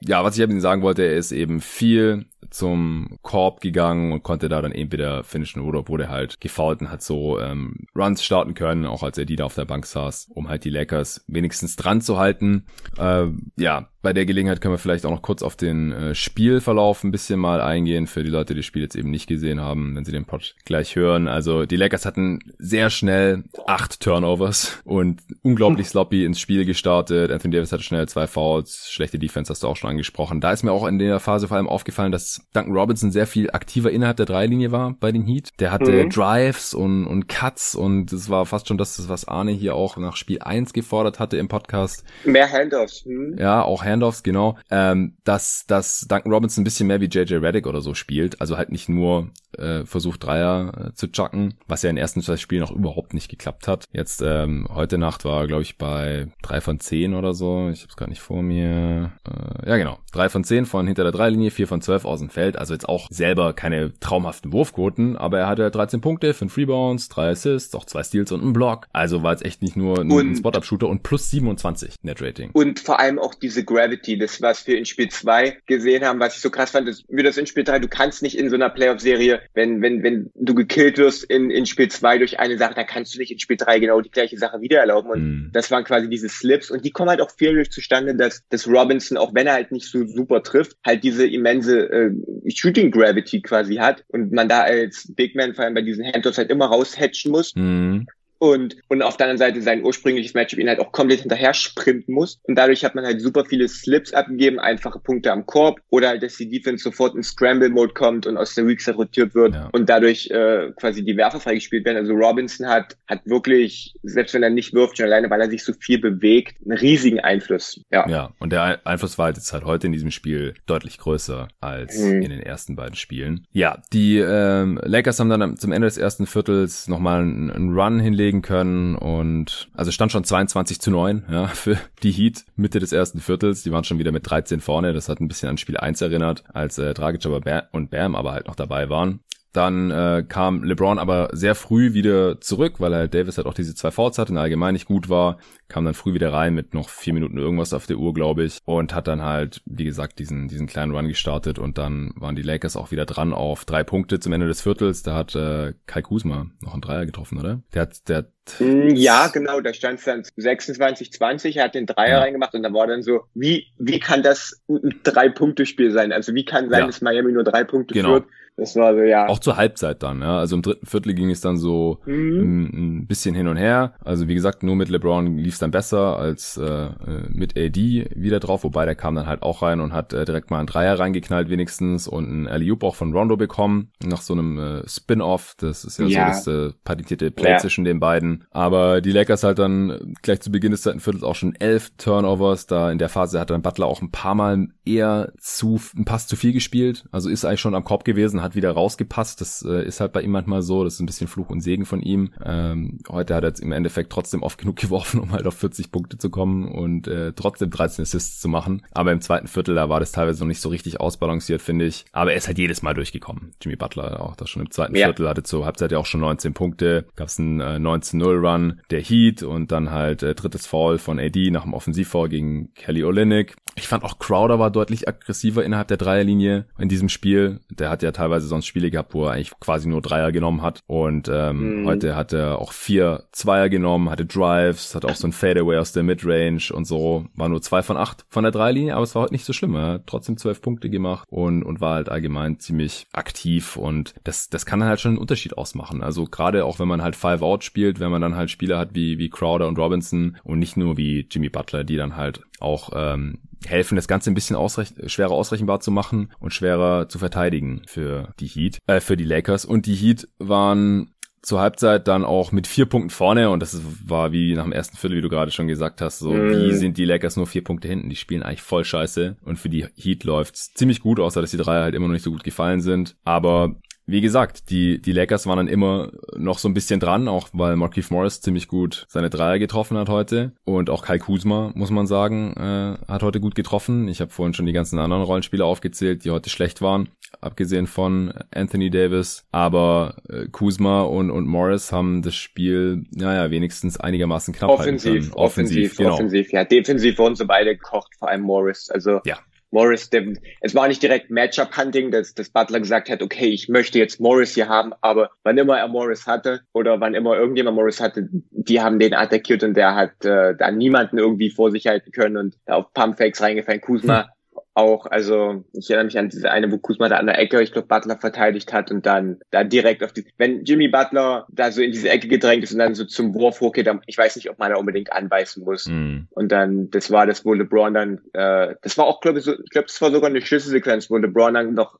ja, was ich eben sagen wollte, er ist eben viel zum Korb gegangen und konnte da dann eben wieder finishen oder wurde halt gefault und hat so ähm, Runs starten können, auch als er die da auf der Bank saß, um halt die Lakers wenigstens dran zu halten. Äh, ja, bei der Gelegenheit können wir vielleicht auch noch kurz auf den äh, Spielverlauf ein bisschen mal eingehen, für die Leute, die das Spiel jetzt eben nicht gesehen haben, wenn sie den Pod gleich hören. Also die Lakers hatten sehr schnell acht Turnovers und unglaublich sloppy *laughs* ins Spiel gestartet. Anthony Davis hatte schnell zwei Fouls, schlechte Defense hast du auch schon angesprochen. Da ist mir auch in der Phase vor allem aufgefallen, dass Duncan Robinson sehr viel aktiver innerhalb der Dreilinie war bei den Heat. Der hatte mhm. Drives und, und Cuts und das war fast schon das, was Arne hier auch nach Spiel 1 gefordert hatte im Podcast. Mehr Handoffs. Mhm. Ja, auch Handoffs, genau. Ähm, dass, dass Duncan Robinson ein bisschen mehr wie JJ Reddick oder so spielt. Also halt nicht nur äh, versucht, Dreier äh, zu chucken, was ja in den ersten zwei Spielen auch überhaupt nicht geklappt hat. Jetzt ähm, heute Nacht war, glaube ich, bei drei von zehn oder so. Ich habe es gar nicht vor mir. Äh, ja, genau. Drei von zehn von hinter der Dreilinie, vier von zwölf aus dem Feld. Also jetzt auch selber keine traumhaften Wurfquoten, aber er hatte 13 Punkte, 5 Rebounds, 3 Assists, auch zwei Steals und einen Block. Also war jetzt echt nicht nur ein, ein Spot-Up-Shooter und plus 27 Net-Rating. Und vor allem auch diese Gravity, das was wir in Spiel 2 gesehen haben, was ich so krass fand, das, wie das in Spiel 3, du kannst nicht in so einer Playoff-Serie, wenn, wenn, wenn du gekillt wirst in, in Spiel 2 durch eine Sache, dann kannst du nicht in Spiel 3 genau die gleiche Sache wieder erlauben. Und mm. das waren quasi diese Slips und die kommen halt auch viel durch zustande, dass, dass Robinson, auch wenn er halt nicht so super trifft, halt diese immense äh, Shooting Gravity quasi hat und man da als Big Man vor allem bei diesen Handoffs halt immer raushatchen muss. Mhm und, und auf der anderen Seite sein ursprüngliches Matchup ihn halt auch komplett hinterher sprinten muss. Und dadurch hat man halt super viele Slips abgegeben, einfache Punkte am Korb oder halt, dass die Defense sofort in Scramble-Mode kommt und aus der Weak Side rotiert wird ja. und dadurch äh, quasi die Werfer freigespielt werden. Also Robinson hat, hat wirklich, selbst wenn er nicht wirft, schon alleine, weil er sich so viel bewegt, einen riesigen Einfluss. Ja, ja und der Einfluss war halt jetzt halt heute in diesem Spiel deutlich größer als mhm. in den ersten beiden Spielen. Ja, die ähm, Lakers haben dann zum Ende des ersten Viertels nochmal einen, einen Run hinlegen zulegen können und also stand schon 22 zu 9 ja, *laughs* für die Heat Mitte des ersten Viertels. Die waren schon wieder mit 13 vorne. Das hat ein bisschen an Spiel 1 erinnert, als äh, Dragic und Bam aber halt noch dabei waren. Dann äh, kam LeBron aber sehr früh wieder zurück, weil er Davis halt auch diese zwei Fouls hatte und allgemein nicht gut war. Kam dann früh wieder rein mit noch vier Minuten irgendwas auf der Uhr, glaube ich. Und hat dann halt, wie gesagt, diesen, diesen kleinen Run gestartet. Und dann waren die Lakers auch wieder dran auf drei Punkte zum Ende des Viertels. Da hat äh, Kai Kuzma noch einen Dreier getroffen, oder? Der hat, der hat mm, ja, genau, da stand es dann 26, 20, er hat den Dreier ja. reingemacht und da war dann so, wie, wie kann das ein Drei-Punkte-Spiel sein? Also wie kann sein, ja. dass Miami nur drei Punkte genau. führt? Das war so, ja. Auch zur Halbzeit dann, ja. Also im dritten Viertel ging es dann so mhm. ein, ein, bisschen hin und her. Also wie gesagt, nur mit LeBron lief es dann besser als äh, mit AD wieder drauf, wobei der kam dann halt auch rein und hat äh, direkt mal einen Dreier reingeknallt wenigstens und einen alley auch von Rondo bekommen, nach so einem äh, Spin-Off. Das ist ja, ja. so das äh, patentierte Play ja. zwischen den beiden. Aber die Lakers halt dann gleich zu Beginn des zweiten Viertels auch schon elf Turnovers. Da in der Phase hat dann Butler auch ein paar Mal eher zu, ein Pass zu viel gespielt. Also ist eigentlich schon am Korb gewesen, hat wieder rausgepasst. Das äh, ist halt bei ihm manchmal so. Das ist ein bisschen Fluch und Segen von ihm. Ähm, heute hat er jetzt im Endeffekt trotzdem oft genug *laughs* geworfen, um halt auf 40 Punkte zu kommen und äh, trotzdem 13 Assists zu machen. Aber im zweiten Viertel, da war das teilweise noch nicht so richtig ausbalanciert, finde ich. Aber er ist halt jedes Mal durchgekommen. Jimmy Butler auch da schon im zweiten ja. Viertel hatte zur Halbzeit ja auch schon 19 Punkte. Gab es einen äh, 19-0-Run der Heat und dann halt äh, drittes Foul von AD nach dem Offensivfoul gegen Kelly Olynyk. Ich fand auch Crowder war deutlich aggressiver innerhalb der Dreierlinie in diesem Spiel. Der hat ja teilweise sonst Spiele gehabt, wo er eigentlich quasi nur Dreier genommen hat. Und ähm, mhm. heute hat er auch vier Zweier genommen, hatte Drives, hat auch so ein Fadeaway aus der Midrange und so. War nur zwei von acht von der Dreierlinie, aber es war heute nicht so schlimm. Er hat trotzdem zwölf Punkte gemacht und, und war halt allgemein ziemlich aktiv und das, das kann halt schon einen Unterschied ausmachen. Also gerade auch wenn man halt Five Out spielt, wenn man dann halt Spieler hat wie, wie Crowder und Robinson und nicht nur wie Jimmy Butler, die dann halt auch ähm, helfen, das Ganze ein bisschen ausrech schwerer ausrechenbar zu machen und schwerer zu verteidigen für die Heat, äh, für die Lakers. Und die Heat waren zur Halbzeit dann auch mit vier Punkten vorne und das war wie nach dem ersten Viertel, wie du gerade schon gesagt hast, so mm. wie sind die Lakers nur vier Punkte hinten, die spielen eigentlich voll scheiße und für die Heat läuft's ziemlich gut, außer dass die drei halt immer noch nicht so gut gefallen sind, aber wie gesagt, die, die Lakers waren dann immer noch so ein bisschen dran, auch weil Marquise Morris ziemlich gut seine Dreier getroffen hat heute. Und auch Kai Kuzma, muss man sagen, äh, hat heute gut getroffen. Ich habe vorhin schon die ganzen anderen Rollenspieler aufgezählt, die heute schlecht waren, abgesehen von Anthony Davis. Aber äh, Kuzma und, und Morris haben das Spiel, naja, wenigstens einigermaßen knapp offensiv, halten können. Offensiv, offensiv, genau. offensiv, ja. Defensiv wurden sie beide gekocht, vor allem Morris. Also ja. Morris, der, es war nicht direkt Matchup-Hunting, dass, dass Butler gesagt hat, okay, ich möchte jetzt Morris hier haben, aber wann immer er Morris hatte oder wann immer irgendjemand Morris hatte, die haben den attackiert und der hat äh, da niemanden irgendwie vor sich halten können und auf Pumpfakes reingefallen. Kuzma auch, also ich erinnere mich an diese eine, wo Kuzma da an der Ecke, ich glaube, Butler verteidigt hat und dann da direkt auf die, wenn Jimmy Butler da so in diese Ecke gedrängt ist und dann so zum Wurf hochgeht, dann, ich weiß nicht, ob man da unbedingt anbeißen muss. Mm. Und dann, das war das, wo LeBron dann, äh, das war auch, glaube ich, so, ich glaube, das war sogar eine Schlüsselsequenz, wo LeBron dann noch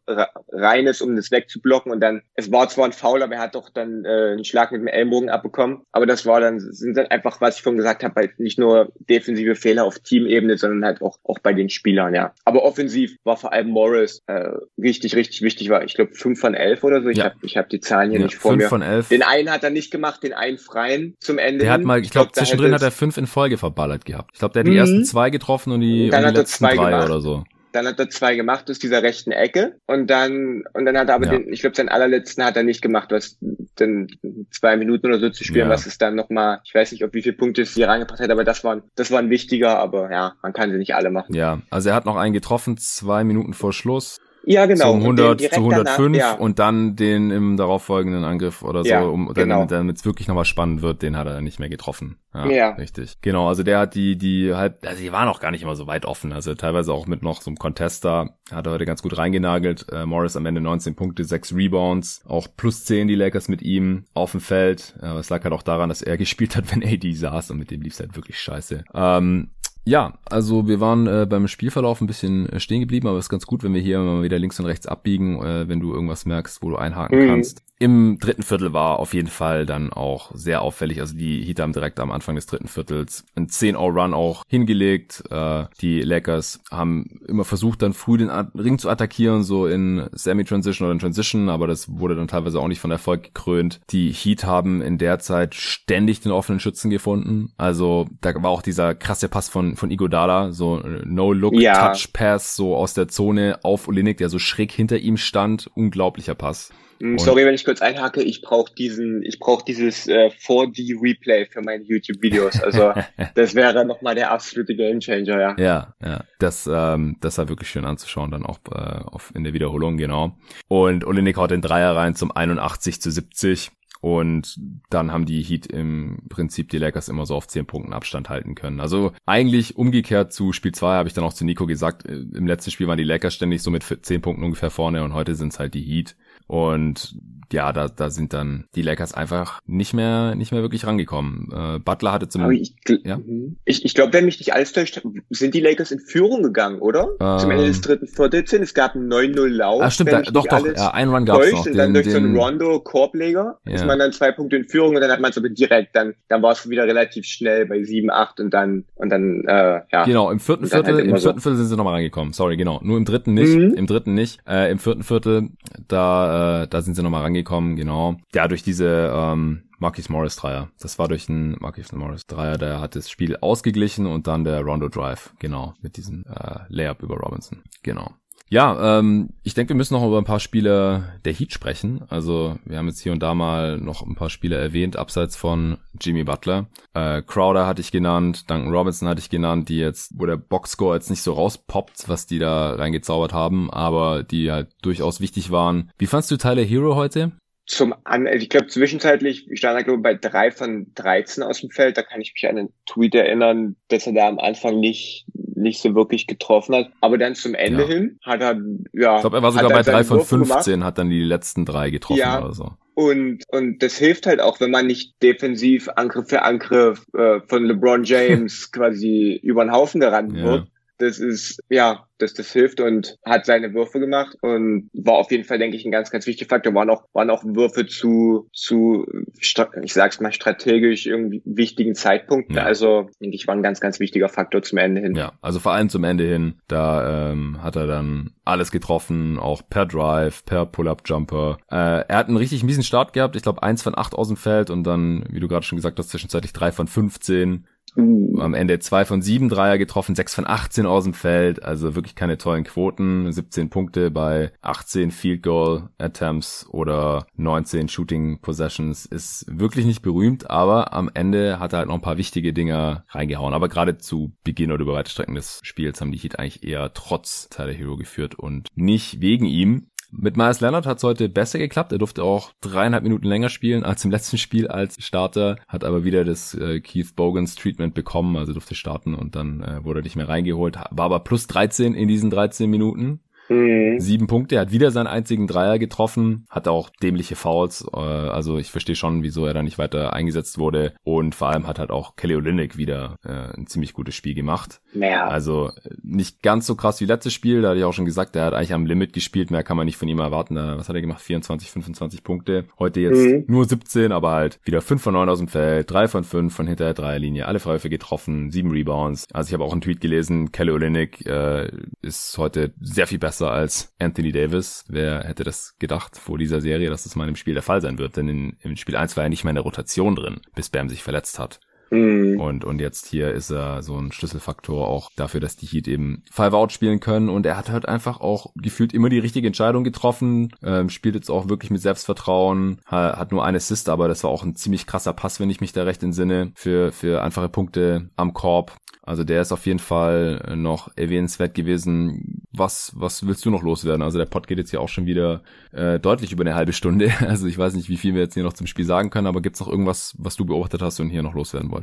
rein ist, um das wegzublocken und dann, es war zwar ein Foul, aber er hat doch dann äh, einen Schlag mit dem Ellenbogen abbekommen, aber das war dann, sind dann einfach, was ich vorhin gesagt habe, nicht nur defensive Fehler auf Teamebene, sondern halt auch, auch bei den Spielern, ja. Aber offensiv war vor allem Morris äh, richtig, richtig wichtig. War ich glaube fünf von elf oder so. Ich ja. habe ich hab die Zahlen hier ja, nicht vor fünf mir. von elf. Den einen hat er nicht gemacht, den einen freien zum Ende. Der hat mal, ich glaube, glaub, zwischendrin hat er fünf in Folge verballert gehabt. Ich glaube, der hat die mhm. ersten zwei getroffen und die, dann und die letzten drei gemacht. oder so. Dann hat er zwei gemacht aus dieser rechten Ecke und dann und dann hat er aber ja. den, ich glaube, seinen allerletzten hat er nicht gemacht, was dann zwei Minuten oder so zu spielen, ja. was ist dann nochmal, ich weiß nicht, ob wie viele Punkte es hier reingebracht hat, aber das war, das war ein wichtiger, aber ja, man kann sie nicht alle machen. Ja, also er hat noch einen getroffen, zwei Minuten vor Schluss. Ja, genau. Zum 100 zu 105 danach, ja. und dann den im darauffolgenden Angriff oder so, ja, um, genau. damit es wirklich nochmal spannend wird, den hat er nicht mehr getroffen. Ja, ja, richtig. Genau, also der hat die, die halb, also die waren auch gar nicht immer so weit offen, also teilweise auch mit noch so einem Contester, hat er heute ganz gut reingenagelt. Äh, Morris am Ende 19 Punkte, 6 Rebounds, auch plus 10 die Lakers mit ihm auf dem Feld. Äh, es lag halt auch daran, dass er *laughs* gespielt hat, wenn AD saß und mit dem lief's halt wirklich scheiße. Ähm, ja, also wir waren äh, beim Spielverlauf ein bisschen äh, stehen geblieben, aber es ist ganz gut, wenn wir hier mal wieder links und rechts abbiegen, äh, wenn du irgendwas merkst, wo du einhaken mhm. kannst. Im dritten Viertel war auf jeden Fall dann auch sehr auffällig. Also die Heat haben direkt am Anfang des dritten Viertels einen 10-0-Run auch hingelegt. Äh, die Lakers haben immer versucht, dann früh den Ring zu attackieren, so in Semi-Transition oder in Transition, aber das wurde dann teilweise auch nicht von Erfolg gekrönt. Die Heat haben in der Zeit ständig den offenen Schützen gefunden. Also da war auch dieser krasse Pass von, von Igodala, so No-Look-Touch-Pass, so aus der Zone auf Olinik, der so schräg hinter ihm stand. Unglaublicher Pass. Mm, sorry, wenn ich kurz einhacke, ich brauche diesen, ich brauche dieses äh, 4D Replay für meine YouTube-Videos. Also *laughs* das wäre nochmal der absolute Gamechanger, ja. Ja, ja. Das, ähm, das war wirklich schön anzuschauen, dann auch äh, auf, in der Wiederholung, genau. Und Olinik haut den Dreier rein zum 81 zu 70. Und dann haben die Heat im Prinzip die Lakers immer so auf 10 Punkten Abstand halten können. Also eigentlich umgekehrt zu Spiel 2 habe ich dann auch zu Nico gesagt, äh, im letzten Spiel waren die Lakers ständig so mit 10 Punkten ungefähr vorne und heute sind es halt die Heat. Und ja, da, da sind dann die Lakers einfach nicht mehr, nicht mehr wirklich rangekommen. Äh, Butler hatte zum, ich, ja? Mhm. ich, ich glaube, wenn mich nicht alles täuscht, sind die Lakers in Führung gegangen, oder? Ähm, zum Ende des dritten Viertels. Es gab einen 9-0-Lauf. Ah, stimmt, da, doch, doch, ja, einen Run gab's noch. Und dann durch den, so einen Rondo-Korbleger ja. ist man dann zwei Punkte in Führung und dann hat man es aber direkt, dann, dann war es wieder relativ schnell bei 7, 8 und dann, und dann, äh, ja. Genau, im vierten halt Viertel, halt im vierten so. Viertel sind sie nochmal reingekommen. Sorry, genau. Nur im dritten nicht, mhm. im dritten nicht. Äh, Im vierten Viertel, da, äh, da sind sie nochmal rangekommen, genau. Ja, durch diese, ähm, Marquis Morris Dreier. Das war durch einen Marquis Morris Dreier, der hat das Spiel ausgeglichen und dann der Rondo Drive, genau, mit diesem äh, Layup über Robinson. Genau. Ja, ähm, ich denke, wir müssen noch über ein paar Spiele der Heat sprechen. Also wir haben jetzt hier und da mal noch ein paar Spiele erwähnt, abseits von Jimmy Butler. Äh, Crowder hatte ich genannt, Duncan Robinson hatte ich genannt, die jetzt, wo der Boxscore jetzt nicht so rauspoppt, was die da reingezaubert haben, aber die halt durchaus wichtig waren. Wie fandst du Tyler Hero heute? Zum an, ich glaube zwischenzeitlich, ich stand da glaube bei drei von 13 aus dem Feld, da kann ich mich an einen Tweet erinnern, dass er da am Anfang nicht nicht so wirklich getroffen hat, aber dann zum Ende ja. hin hat er ja, ich glaube, er war sogar bei drei von 15, gemacht. hat dann die letzten drei getroffen ja. oder so. Und, und das hilft halt auch, wenn man nicht defensiv Angriff für Angriff äh, von LeBron James *laughs* quasi über den Haufen gerannt ja. wird. Das ist, ja, dass das hilft und hat seine Würfe gemacht und war auf jeden Fall, denke ich, ein ganz, ganz wichtiger Faktor. Waren auch, waren auch Würfe zu, zu, ich sag's mal, strategisch irgendwie wichtigen Zeitpunkten. Ja. Also, denke ich, war ein ganz, ganz wichtiger Faktor zum Ende hin. Ja, also vor allem zum Ende hin, da ähm, hat er dann alles getroffen, auch per Drive, per Pull-Up-Jumper. Äh, er hat einen richtig miesen Start gehabt, ich glaube eins von acht aus dem Feld und dann, wie du gerade schon gesagt hast, zwischenzeitlich drei von 15. Uh. Am Ende zwei von sieben Dreier getroffen, sechs von 18 aus dem Feld, also wirklich keine tollen Quoten. 17 Punkte bei 18 Field Goal Attempts oder 19 Shooting Possessions ist wirklich nicht berühmt, aber am Ende hat er halt noch ein paar wichtige Dinger reingehauen. Aber gerade zu Beginn oder über weite Strecken des Spiels haben die Heat eigentlich eher trotz Tyler Hero geführt und nicht wegen ihm. Mit Miles Leonard hat es heute besser geklappt. Er durfte auch dreieinhalb Minuten länger spielen als im letzten Spiel als Starter, hat aber wieder das äh, Keith Bogans Treatment bekommen, also durfte starten und dann äh, wurde er nicht mehr reingeholt. War aber plus 13 in diesen 13 Minuten. Mhm. Sieben Punkte, er hat wieder seinen einzigen Dreier getroffen, hat auch dämliche Fouls, äh, also ich verstehe schon, wieso er da nicht weiter eingesetzt wurde und vor allem hat halt auch Kelly Olynyk wieder äh, ein ziemlich gutes Spiel gemacht. Ja. Also nicht ganz so krass wie letztes Spiel, da hatte ich auch schon gesagt, er hat eigentlich am Limit gespielt, mehr kann man nicht von ihm erwarten. Was hat er gemacht? 24, 25 Punkte. Heute jetzt mhm. nur 17, aber halt wieder 5 von 9 aus dem Feld, 3 von 5 von hinter der Dreierlinie, alle Freiwürfe getroffen, 7 Rebounds. Also ich habe auch einen Tweet gelesen, Kelly Olynyk äh, ist heute sehr viel besser als Anthony Davis. Wer hätte das gedacht vor dieser Serie, dass das mal im Spiel der Fall sein wird? Denn in, im Spiel 1 war er nicht mehr in der Rotation drin, bis Bam sich verletzt hat. Mhm. Und, und jetzt hier ist er so ein Schlüsselfaktor auch dafür, dass die Heat eben Five Out spielen können. Und er hat halt einfach auch gefühlt immer die richtige Entscheidung getroffen. Ähm, spielt jetzt auch wirklich mit Selbstvertrauen. Hat nur ein Assist, aber das war auch ein ziemlich krasser Pass, wenn ich mich da recht entsinne, für, für einfache Punkte am Korb. Also der ist auf jeden Fall noch erwähnenswert gewesen. Was, was willst du noch loswerden? Also der Pod geht jetzt ja auch schon wieder äh, deutlich über eine halbe Stunde. *laughs* Also ich weiß nicht, wie viel wir jetzt hier noch zum Spiel sagen können, aber gibt's noch irgendwas, was du beobachtet hast und hier noch loswerden wolltest?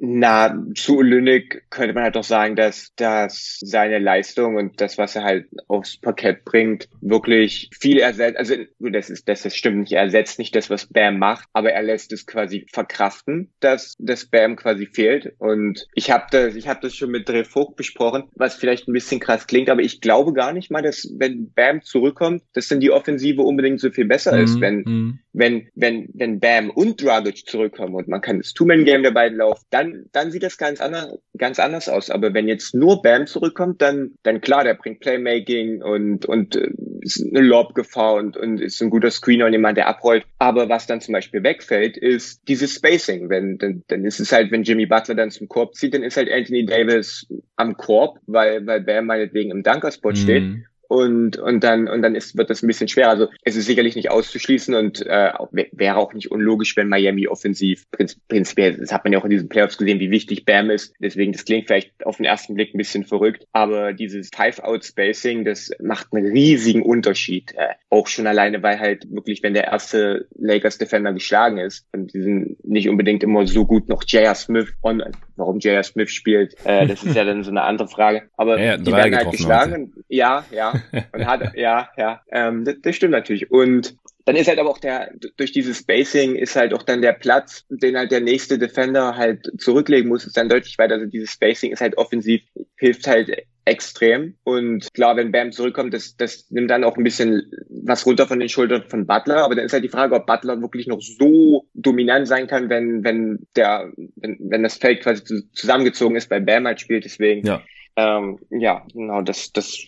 Na, zu Olynyk könnte man halt doch sagen, dass, dass seine Leistung und das, was er halt aufs Parkett bringt, wirklich viel ersetzt. Also das ist, das, das stimmt nicht. Er ersetzt nicht das, was Bam macht, aber er lässt es quasi verkraften, dass das Bam quasi fehlt. Und ich habe das, ich habe das schon mit Dre Vogt besprochen, was vielleicht ein bisschen krass klingt, aber ich glaube gar nicht mal, dass wenn Bam zurückkommt, dass dann die Offensive unbedingt so viel besser mhm. ist, wenn mhm. Wenn wenn wenn Bam und Dragic zurückkommen und man kann das Two-Man-Game der beiden laufen, dann dann sieht das ganz anders ganz anders aus. Aber wenn jetzt nur Bam zurückkommt, dann dann klar, der bringt Playmaking und und äh, ist eine Lob-Gefahr und und ist ein guter Screener und jemand, der abrollt. Aber was dann zum Beispiel wegfällt, ist dieses Spacing. Wenn dann dann ist es halt, wenn Jimmy Butler dann zum Korb zieht, dann ist halt Anthony Davis am Korb, weil, weil Bam meinetwegen im Dunkerspot mhm. steht und und dann und dann ist wird das ein bisschen schwer. Also es ist sicherlich nicht auszuschließen und äh, wäre auch nicht unlogisch, wenn Miami offensiv prinzipiell, das hat man ja auch in diesen Playoffs gesehen, wie wichtig Bam ist. Deswegen das klingt vielleicht auf den ersten Blick ein bisschen verrückt, aber dieses Five-Out-Spacing, das macht einen riesigen Unterschied. Äh, auch schon alleine, weil halt wirklich, wenn der erste Lakers-Defender geschlagen ist und die sind nicht unbedingt immer so gut noch J.R. Smith on, warum J.R. Smith spielt, äh, das ist ja *laughs* dann so eine andere Frage. Aber ja, die werden halt geschlagen. Heute. Ja, ja. *laughs* Und hat, ja, ja, ähm, das, das stimmt natürlich. Und dann ist halt aber auch der, durch dieses Spacing ist halt auch dann der Platz, den halt der nächste Defender halt zurücklegen muss, ist dann deutlich weiter. Also dieses Spacing ist halt offensiv, hilft halt extrem. Und klar, wenn Bam zurückkommt, das, das nimmt dann auch ein bisschen was runter von den Schultern von Butler. Aber dann ist halt die Frage, ob Butler wirklich noch so dominant sein kann, wenn, wenn der, wenn, wenn das Feld quasi zusammengezogen ist, bei Bam halt spielt. Deswegen, ja, ähm, ja genau, das, das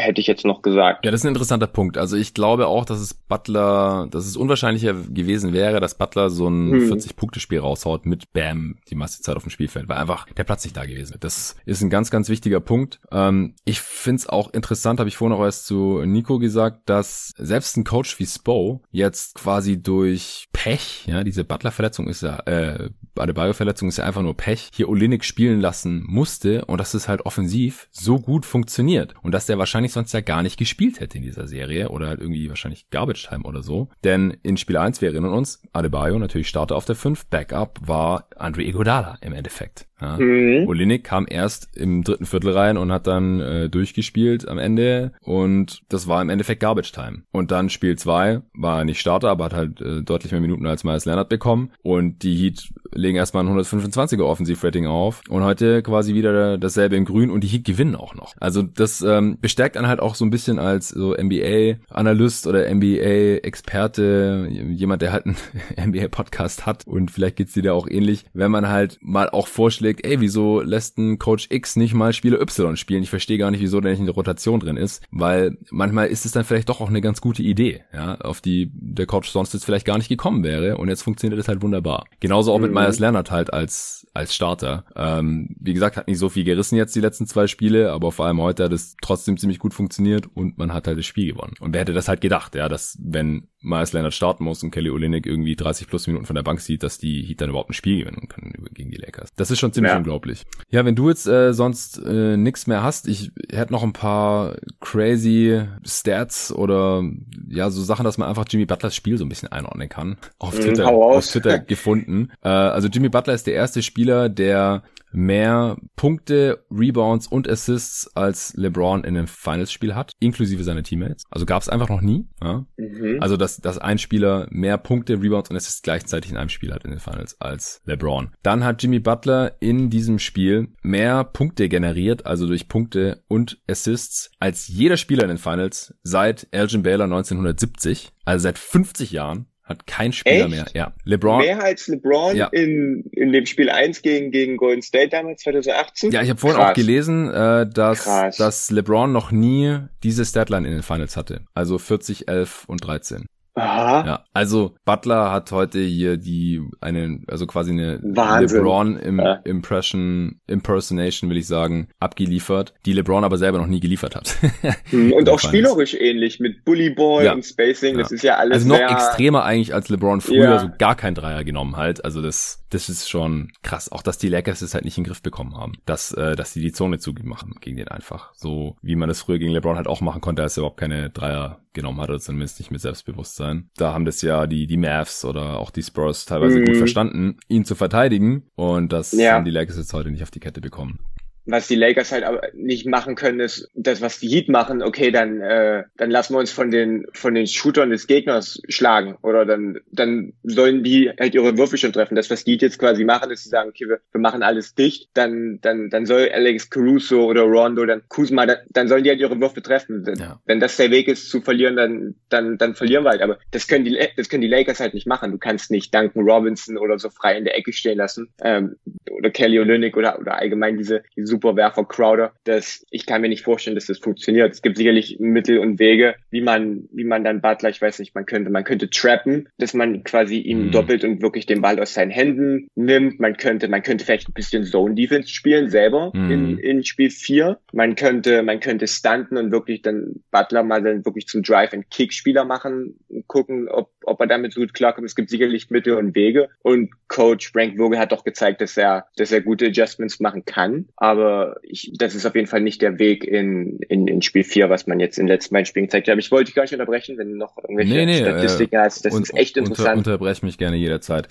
hätte ich jetzt noch gesagt. Ja, das ist ein interessanter Punkt. Also ich glaube auch, dass es Butler, dass es unwahrscheinlicher gewesen wäre, dass Butler so ein hm. 40-Punkte-Spiel raushaut mit Bam die meiste Zeit auf dem Spielfeld, weil einfach der Platz nicht da gewesen ist. Das ist ein ganz, ganz wichtiger Punkt. Ähm, ich find's auch interessant, habe ich vorhin auch erst zu Nico gesagt, dass selbst ein Coach wie Spo jetzt quasi durch Pech, ja, diese Butler-Verletzung ist ja, äh, Adebayo-Verletzung ist ja einfach nur Pech, hier Olinik spielen lassen musste und dass es halt offensiv so gut funktioniert und dass der wahrscheinlich wahrscheinlich sonst ja gar nicht gespielt hätte in dieser Serie oder halt irgendwie wahrscheinlich Garbage Time oder so. Denn in Spiel 1, wir erinnern uns, Adebayo natürlich Starter auf der 5, Backup war Andre Iguodala im Endeffekt. Ja. Mhm. Olinik kam erst im dritten Viertel rein und hat dann äh, durchgespielt am Ende und das war im Endeffekt Garbage Time. Und dann Spiel 2 war nicht Starter, aber hat halt äh, deutlich mehr Minuten als Miles Leonard bekommen und die Heat legen erstmal ein 125er Offensivrating auf und heute quasi wieder dasselbe in grün und die Heat gewinnen auch noch. Also das ähm, bestärkt dann halt auch so ein bisschen als so NBA-Analyst oder NBA-Experte, jemand, der halt einen *laughs* NBA-Podcast hat und vielleicht geht's dir da auch ähnlich, wenn man halt mal auch vorschlägt, ey, wieso lässt ein Coach X nicht mal Spieler Y spielen? Ich verstehe gar nicht, wieso der nicht in der Rotation drin ist, weil manchmal ist es dann vielleicht doch auch eine ganz gute Idee, ja, auf die der Coach sonst jetzt vielleicht gar nicht gekommen wäre und jetzt funktioniert das halt wunderbar. Genauso auch mhm. mit Myers Leonard halt als als Starter. Ähm, wie gesagt, hat nicht so viel gerissen jetzt die letzten zwei Spiele, aber vor allem heute hat es trotzdem ziemlich gut funktioniert und man hat halt das Spiel gewonnen. Und wer hätte das halt gedacht, ja, dass wenn Myers Leonard starten muss und Kelly Olynyk irgendwie 30 plus Minuten von der Bank sieht, dass die Heat dann überhaupt ein Spiel gewinnen können gegen die Lakers. Das ist schon ziemlich ja. unglaublich. Ja, wenn du jetzt äh, sonst äh, nichts mehr hast, ich hätte noch ein paar crazy Stats oder ja, so Sachen, dass man einfach Jimmy Butlers Spiel so ein bisschen einordnen kann. Auf mhm, Twitter, auf Twitter *laughs* gefunden. Äh, also Jimmy Butler ist der erste Spieler, der mehr Punkte, Rebounds und Assists als LeBron in einem Finals-Spiel hat, inklusive seiner Teammates. Also gab es einfach noch nie. Ja? Mhm. Also dass, dass ein Spieler mehr Punkte, Rebounds und Assists gleichzeitig in einem Spiel hat in den Finals als LeBron. Dann hat Jimmy Butler in diesem Spiel mehr Punkte generiert, also durch Punkte und Assists, als jeder Spieler in den Finals seit Elgin Baylor 1970, also seit 50 Jahren hat kein Spieler Echt? mehr. Ja. LeBron. Mehr als LeBron ja. in, in dem Spiel 1 gegen, gegen Golden State damals 2018? Ja, ich habe vorhin Krass. auch gelesen, äh, dass, dass LeBron noch nie diese Statline in den Finals hatte. Also 40, 11 und 13. Aha. Ja, also Butler hat heute hier die eine, also quasi eine Wahnsinn. LeBron im, ja. Impression, Impersonation, will ich sagen, abgeliefert, die LeBron aber selber noch nie geliefert hat. *laughs* Hm, und auch spielerisch ähnlich mit Bully Boy ja. und Spacing, das ist ja alles. Also noch extremer eigentlich als LeBron früher, so gar kein Dreier genommen halt. Also das, das ist schon krass. Auch dass die Lakers es halt nicht in den Griff bekommen haben, dass, äh, dass die die Zone zugemacht gegen den einfach. So wie man das früher gegen LeBron halt auch machen konnte, als er überhaupt keine Dreier genommen hat, oder zumindest nicht mit Selbstbewusstsein. Da haben das ja die, die Mavs oder auch die Spurs teilweise mhm. gut verstanden, ihn zu verteidigen. Und das ja. haben die Lakers jetzt heute nicht auf die Kette bekommen was die Lakers halt aber nicht machen können, ist das, was die Heat machen. Okay, dann äh, dann lassen wir uns von den von den Shootern des Gegners schlagen oder dann dann sollen die halt ihre Würfe schon treffen. Das, was die Heat jetzt quasi machen, ist, sie sagen, okay, wir, wir machen alles dicht. Dann dann dann soll Alex Caruso oder Rondo, dann Kuzma, dann, dann sollen die halt ihre Würfe treffen. Ja. Wenn das der Weg ist zu verlieren, dann dann dann verlieren wir halt. Aber das können die das können die Lakers halt nicht machen. Du kannst nicht Duncan Robinson oder so frei in der Ecke stehen lassen ähm, oder Kelly Olynyk oder oder allgemein diese, diese Superwerfer Crowder, dass ich kann mir nicht vorstellen, dass das funktioniert. Es gibt sicherlich Mittel und Wege, wie man, wie man dann Butler, ich weiß nicht, man könnte, man könnte trappen, dass man quasi ihn mhm. doppelt und wirklich den Ball aus seinen Händen nimmt. Man könnte, man könnte vielleicht ein bisschen Zone Defense spielen selber mhm. in, in Spiel 4. Man könnte, man könnte stunten und wirklich dann Butler mal dann wirklich zum Drive and Kick Spieler machen, gucken, ob, ob er damit gut klarkommt. Es gibt sicherlich Mittel und Wege und Coach Frank Vogel hat doch gezeigt, dass er, dass er gute Adjustments machen kann. Aber ich, das ist auf jeden Fall nicht der Weg in, in, in Spiel 4, was man jetzt in den letzten beiden Spielen gezeigt hat. Aber ich wollte dich gar nicht unterbrechen, wenn du noch irgendwelche nee, nee, Statistiken äh, hast. Das und, ist echt interessant. Unter, unterbrech mich gerne jederzeit.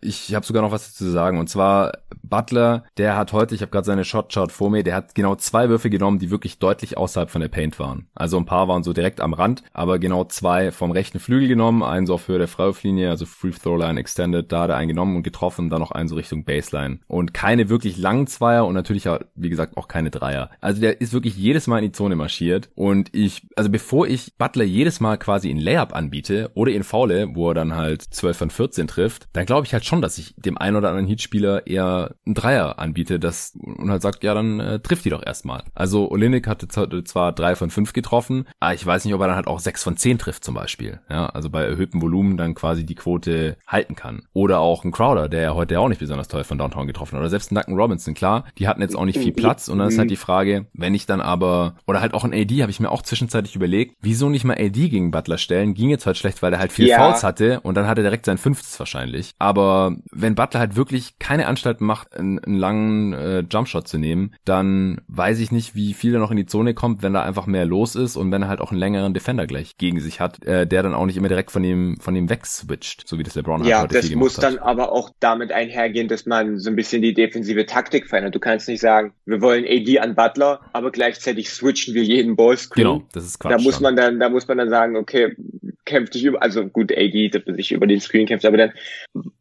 Ich habe sogar noch was zu sagen. Und zwar Butler, der hat heute, ich habe gerade seine Shotchart vor mir, der hat genau zwei Würfe genommen, die wirklich deutlich außerhalb von der Paint waren. Also ein paar waren so direkt am Rand, aber genau zwei vom rechten Flügel genommen, einen so auf Höhe der Freiwurflinie, also Free Throw Line Extended, da hat er einen genommen und getroffen, dann noch einen so Richtung Baseline. Und keine wirklich langen Zweier und natürlich, wie gesagt, auch keine Dreier. Also der ist wirklich jedes Mal in die Zone marschiert und ich, also bevor ich Butler jedes Mal quasi in Layup anbiete oder in Faule, wo er dann halt 12 von 14 trifft, dann glaube ich halt schon, dass ich dem einen oder anderen Heatspieler eher einen Dreier anbiete, das und halt sagt, ja, dann äh, trifft die doch erstmal. Also Olinik hatte zwar drei von fünf getroffen, aber ich weiß nicht, ob er dann halt auch sechs von zehn trifft zum Beispiel. Ja, also bei erhöhtem Volumen dann quasi die Quote halten kann. Oder auch ein Crowder, der ja heute auch nicht besonders toll von Downtown getroffen hat. Oder selbst ein Duncan Robinson, klar, die hatten jetzt auch nicht viel Platz und dann ist halt die Frage, wenn ich dann aber, oder halt auch ein AD, habe ich mir auch zwischenzeitlich überlegt, wieso nicht mal AD gegen Butler stellen, ging jetzt halt schlecht, weil er halt viel ja. Fouls hatte und dann hat er direkt sein fünftes wahrscheinlich. Aber wenn Butler halt wirklich keine Anstalt macht, einen, einen langen äh, Jumpshot zu nehmen, dann weiß ich nicht, wie viel er noch in die Zone kommt, wenn da einfach mehr los ist und wenn er halt auch einen längeren Defender gleich gegen sich hat, äh, der dann auch nicht immer direkt von ihm von ihm wegswitcht, so wie das LeBron ja, halt heute das muss dann aber auch damit einhergehen, dass man so ein bisschen die defensive Taktik verändert. Du kannst nicht sagen, wir wollen AD an Butler, aber gleichzeitig switchen wir jeden Ballscreen. Genau, das ist Quatsch. Da muss man dann, da muss man dann sagen, okay, kämpft dich über, also gut, AD, dass man sich über den Screen kämpft, aber dann,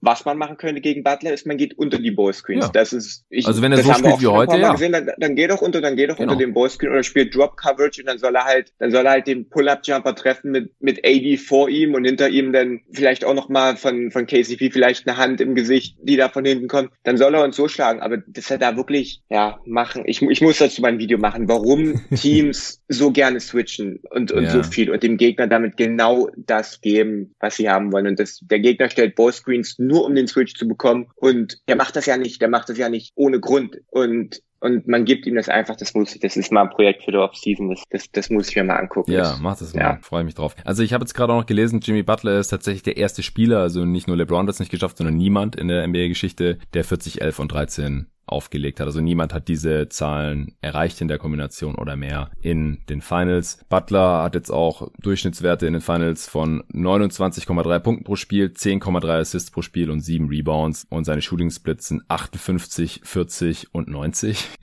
was man machen könnte gegen Butler, ist, man geht unter die Ballscreens. Ja. Das ist, ich, also wenn er so spielt wie heute, ja. Gesehen, dann, dann geh doch unter, dann geh doch genau. unter den Ballscreen oder spielt Drop Coverage und dann soll er halt, dann soll er halt den Pull-Up-Jumper treffen mit, mit AD vor ihm und hinter ihm dann vielleicht auch nochmal von, von KCP vielleicht eine Hand im Gesicht, die da von hinten kommt. Dann soll er uns so schlagen, aber das er da wirklich, ja, machen. Ich, ich muss dazu mein Video machen, warum *laughs* Teams so gerne switchen und, und ja. so viel und dem Gegner damit genau das geben, was sie haben wollen. Und das, der Gegner stellt Ballscreens nur, um den Switch zu bekommen. Und der macht das ja nicht, der macht das ja nicht ohne Grund. Und und man gibt ihm das einfach, das muss ich, das ist mal ein Projekt für die Offseason, das, das, das muss ich mir mal angucken. Ja, mach das mal, ja. freue mich drauf. Also ich habe jetzt gerade auch noch gelesen, Jimmy Butler ist tatsächlich der erste Spieler, also nicht nur LeBron hat es nicht geschafft, sondern niemand in der NBA-Geschichte, der 40, 11 und 13 aufgelegt hat. Also niemand hat diese Zahlen erreicht in der Kombination oder mehr in den Finals. Butler hat jetzt auch Durchschnittswerte in den Finals von 29,3 Punkten pro Spiel, 10,3 Assists pro Spiel und 7 Rebounds und seine Shooting Splits sind 58, 40 und 90. *laughs*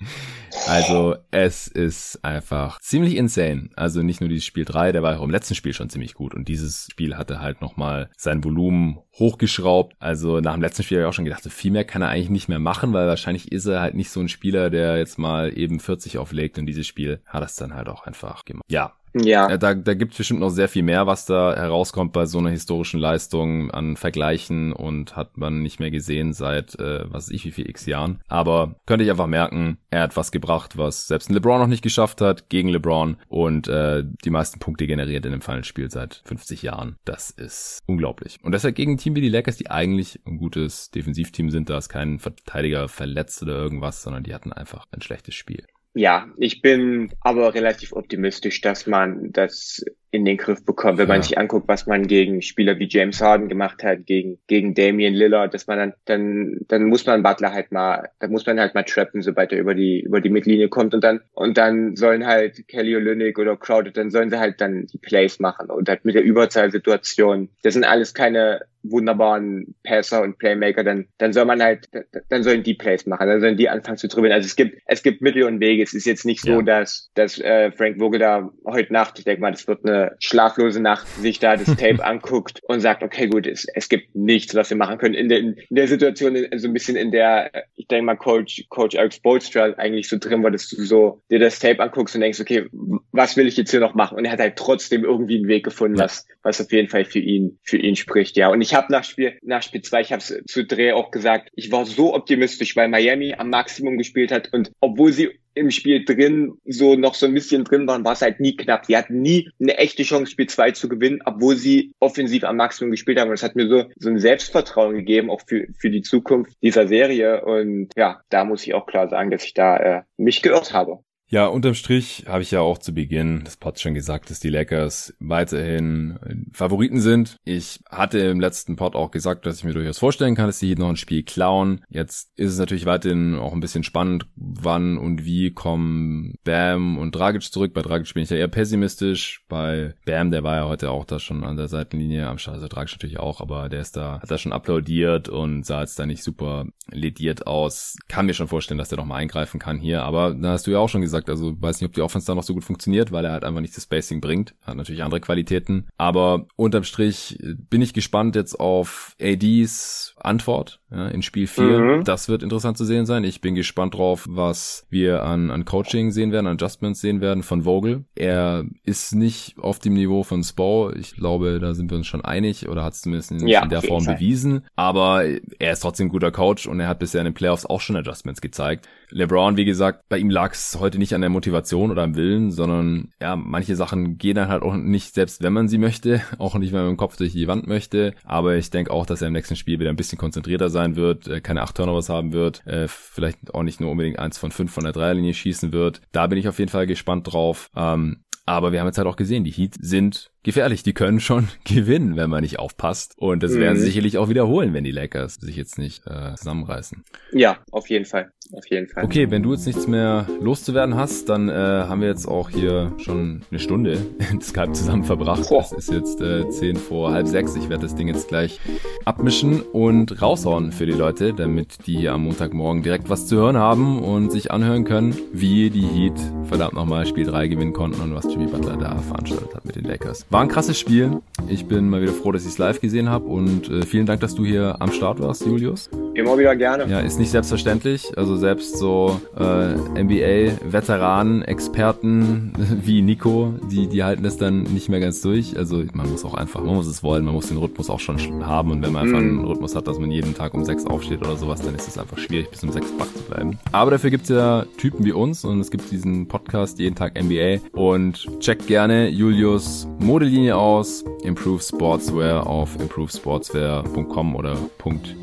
Also es ist einfach ziemlich insane. Also nicht nur dieses Spiel 3, der war auch im letzten Spiel schon ziemlich gut und dieses Spiel hatte halt nochmal sein Volumen hochgeschraubt. Also nach dem letzten Spiel habe ich auch schon gedacht, so viel mehr kann er eigentlich nicht mehr machen, weil wahrscheinlich ist er halt nicht so ein Spieler, der jetzt mal eben 40 auflegt und dieses Spiel hat es dann halt auch einfach gemacht. Ja, ja. Äh, da, da gibt es bestimmt noch sehr viel mehr, was da herauskommt bei so einer historischen Leistung an Vergleichen und hat man nicht mehr gesehen seit, äh, was ich, wie viel x Jahren. Aber könnte ich einfach merken, er hat was gebracht, was selbst ein LeBron noch nicht geschafft hat, gegen LeBron und äh, die meisten Punkte generiert in dem Finalspiel seit 50 Jahren. Das ist unglaublich. Und deshalb gegen ein Team wie die Lakers, die eigentlich ein gutes Defensivteam sind, da ist kein Verteidiger verletzt oder irgendwas, sondern die hatten einfach ein schlechtes Spiel. Ja, ich bin aber relativ optimistisch, dass man das in den Griff bekommt, wenn ja. man sich anguckt, was man gegen Spieler wie James Harden gemacht hat, gegen, gegen Damian Lillard, dass man dann, dann, dann muss man Butler halt mal, dann muss man halt mal trappen, sobald er über die, über die Mittellinie kommt und dann, und dann sollen halt Kelly Olynyk oder Crowded, dann sollen sie halt dann die Plays machen und halt mit der Überzahlsituation, das sind alles keine wunderbaren Passer und Playmaker, dann, dann soll man halt, dann sollen die Plays machen, dann sollen die anfangen zu dribbeln. Also es gibt, es gibt Mittel und Wege. Es ist jetzt nicht so, ja. dass, dass äh, Frank Vogel da heute Nacht, ich denke mal, das wird eine schlaflose Nacht, sich da das Tape *laughs* anguckt und sagt, okay, gut, es, es gibt nichts, was wir machen können. In der, in der Situation, so ein bisschen in der, ich denke mal, Coach, Coach Alex Bolstra eigentlich so drin war, dass du so dir das Tape anguckst und denkst, okay, was will ich jetzt hier noch machen? Und er hat halt trotzdem irgendwie einen Weg gefunden, was, was auf jeden Fall für ihn, für ihn spricht, ja. Und ich habe nach Spiel, nach Spiel zwei, ich habe es zu Dreh auch gesagt, ich war so optimistisch, weil Miami am Maximum gespielt hat und obwohl sie im Spiel drin so noch so ein bisschen drin waren, war es halt nie knapp. Sie hatten nie eine echte Chance, Spiel 2 zu gewinnen, obwohl sie offensiv am Maximum gespielt haben. Und das hat mir so, so ein Selbstvertrauen gegeben, auch für, für die Zukunft dieser Serie. Und ja, da muss ich auch klar sagen, dass ich da äh, mich geirrt habe. Ja, unterm Strich habe ich ja auch zu Beginn des Pods schon gesagt, dass die Lakers weiterhin Favoriten sind. Ich hatte im letzten Pod auch gesagt, dass ich mir durchaus vorstellen kann, dass sie hier noch ein Spiel klauen. Jetzt ist es natürlich weiterhin auch ein bisschen spannend, wann und wie kommen Bam und Dragic zurück. Bei Dragic bin ich ja eher pessimistisch. Bei Bam, der war ja heute auch da schon an der Seitenlinie am Start, also Dragic natürlich auch, aber der ist da, hat da schon applaudiert und sah jetzt da nicht super lediert aus. Kann mir schon vorstellen, dass der noch mal eingreifen kann hier, aber da hast du ja auch schon gesagt, gesagt. Also weiß nicht, ob die Offense da noch so gut funktioniert, weil er halt einfach nicht das Spacing bringt. Hat natürlich andere Qualitäten. Aber unterm Strich bin ich gespannt jetzt auf ADs Antwort ja, in Spiel 4. Mhm. Das wird interessant zu sehen sein. Ich bin gespannt drauf, was wir an, an Coaching sehen werden, an Adjustments sehen werden von Vogel. Er ist nicht auf dem Niveau von Spo. Ich glaube, da sind wir uns schon einig oder hat es zumindest in, ja, in der Form Fall. bewiesen. Aber er ist trotzdem ein guter Coach und er hat bisher in den Playoffs auch schon Adjustments gezeigt. LeBron, wie gesagt, bei ihm lag es heute nicht an der Motivation oder am Willen, sondern ja, manche Sachen gehen dann halt auch nicht, selbst wenn man sie möchte, *laughs* auch nicht, wenn man im Kopf durch die Wand möchte. Aber ich denke auch, dass er im nächsten Spiel wieder ein bisschen konzentrierter sein wird, äh, keine acht Turnovers haben wird, äh, vielleicht auch nicht nur unbedingt eins von fünf von der Dreierlinie schießen wird. Da bin ich auf jeden Fall gespannt drauf. Ähm, aber wir haben jetzt halt auch gesehen, die Heat sind gefährlich. Die können schon *laughs* gewinnen, wenn man nicht aufpasst. Und das werden sie mhm. sicherlich auch wiederholen, wenn die Lakers sich jetzt nicht äh, zusammenreißen. Ja, auf jeden Fall. Auf jeden Fall. Okay, wenn du jetzt nichts mehr loszuwerden hast, dann äh, haben wir jetzt auch hier schon eine Stunde *laughs* in Skype zusammen verbracht. Boah. Es ist jetzt äh, 10 vor halb sechs. Ich werde das Ding jetzt gleich abmischen und raushauen für die Leute, damit die am Montagmorgen direkt was zu hören haben und sich anhören können, wie die Heat verdammt nochmal Spiel 3 gewinnen konnten und was Jimmy Butler da veranstaltet hat mit den Lakers. War ein krasses Spiel. Ich bin mal wieder froh, dass ich es live gesehen habe und äh, vielen Dank, dass du hier am Start warst, Julius. Immer wieder gerne. Ja, ist nicht selbstverständlich. Also selbst so äh, NBA-Veteranen, Experten *laughs* wie Nico, die, die halten das dann nicht mehr ganz durch. Also man muss auch einfach, man muss es wollen, man muss den Rhythmus auch schon haben und wenn man einfach mm. einen Rhythmus hat, dass man jeden Tag um sechs aufsteht oder sowas, dann ist es einfach schwierig, bis um sechs wach zu bleiben. Aber dafür gibt's ja Typen wie uns und es gibt diesen Podcast jeden Tag NBA und checkt gerne Julius Mode Modelinie aus, Improve Sportswear auf improvesportswear.com oder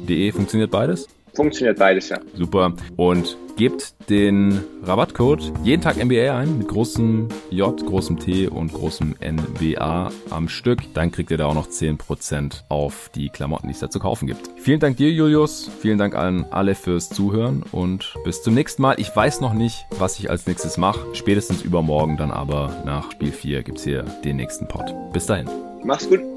.de. Funktioniert beides? Funktioniert beides, ja. Super. Und gebt den Rabattcode jeden Tag NBA ein mit großem J, großem T und großem NBA am Stück. Dann kriegt ihr da auch noch 10% auf die Klamotten, die es da zu kaufen gibt. Vielen Dank dir, Julius. Vielen Dank an alle fürs Zuhören und bis zum nächsten Mal. Ich weiß noch nicht, was ich als nächstes mache. Spätestens übermorgen dann aber nach Spiel 4 gibt's hier den nächsten Pod. Bis dahin. Mach's gut.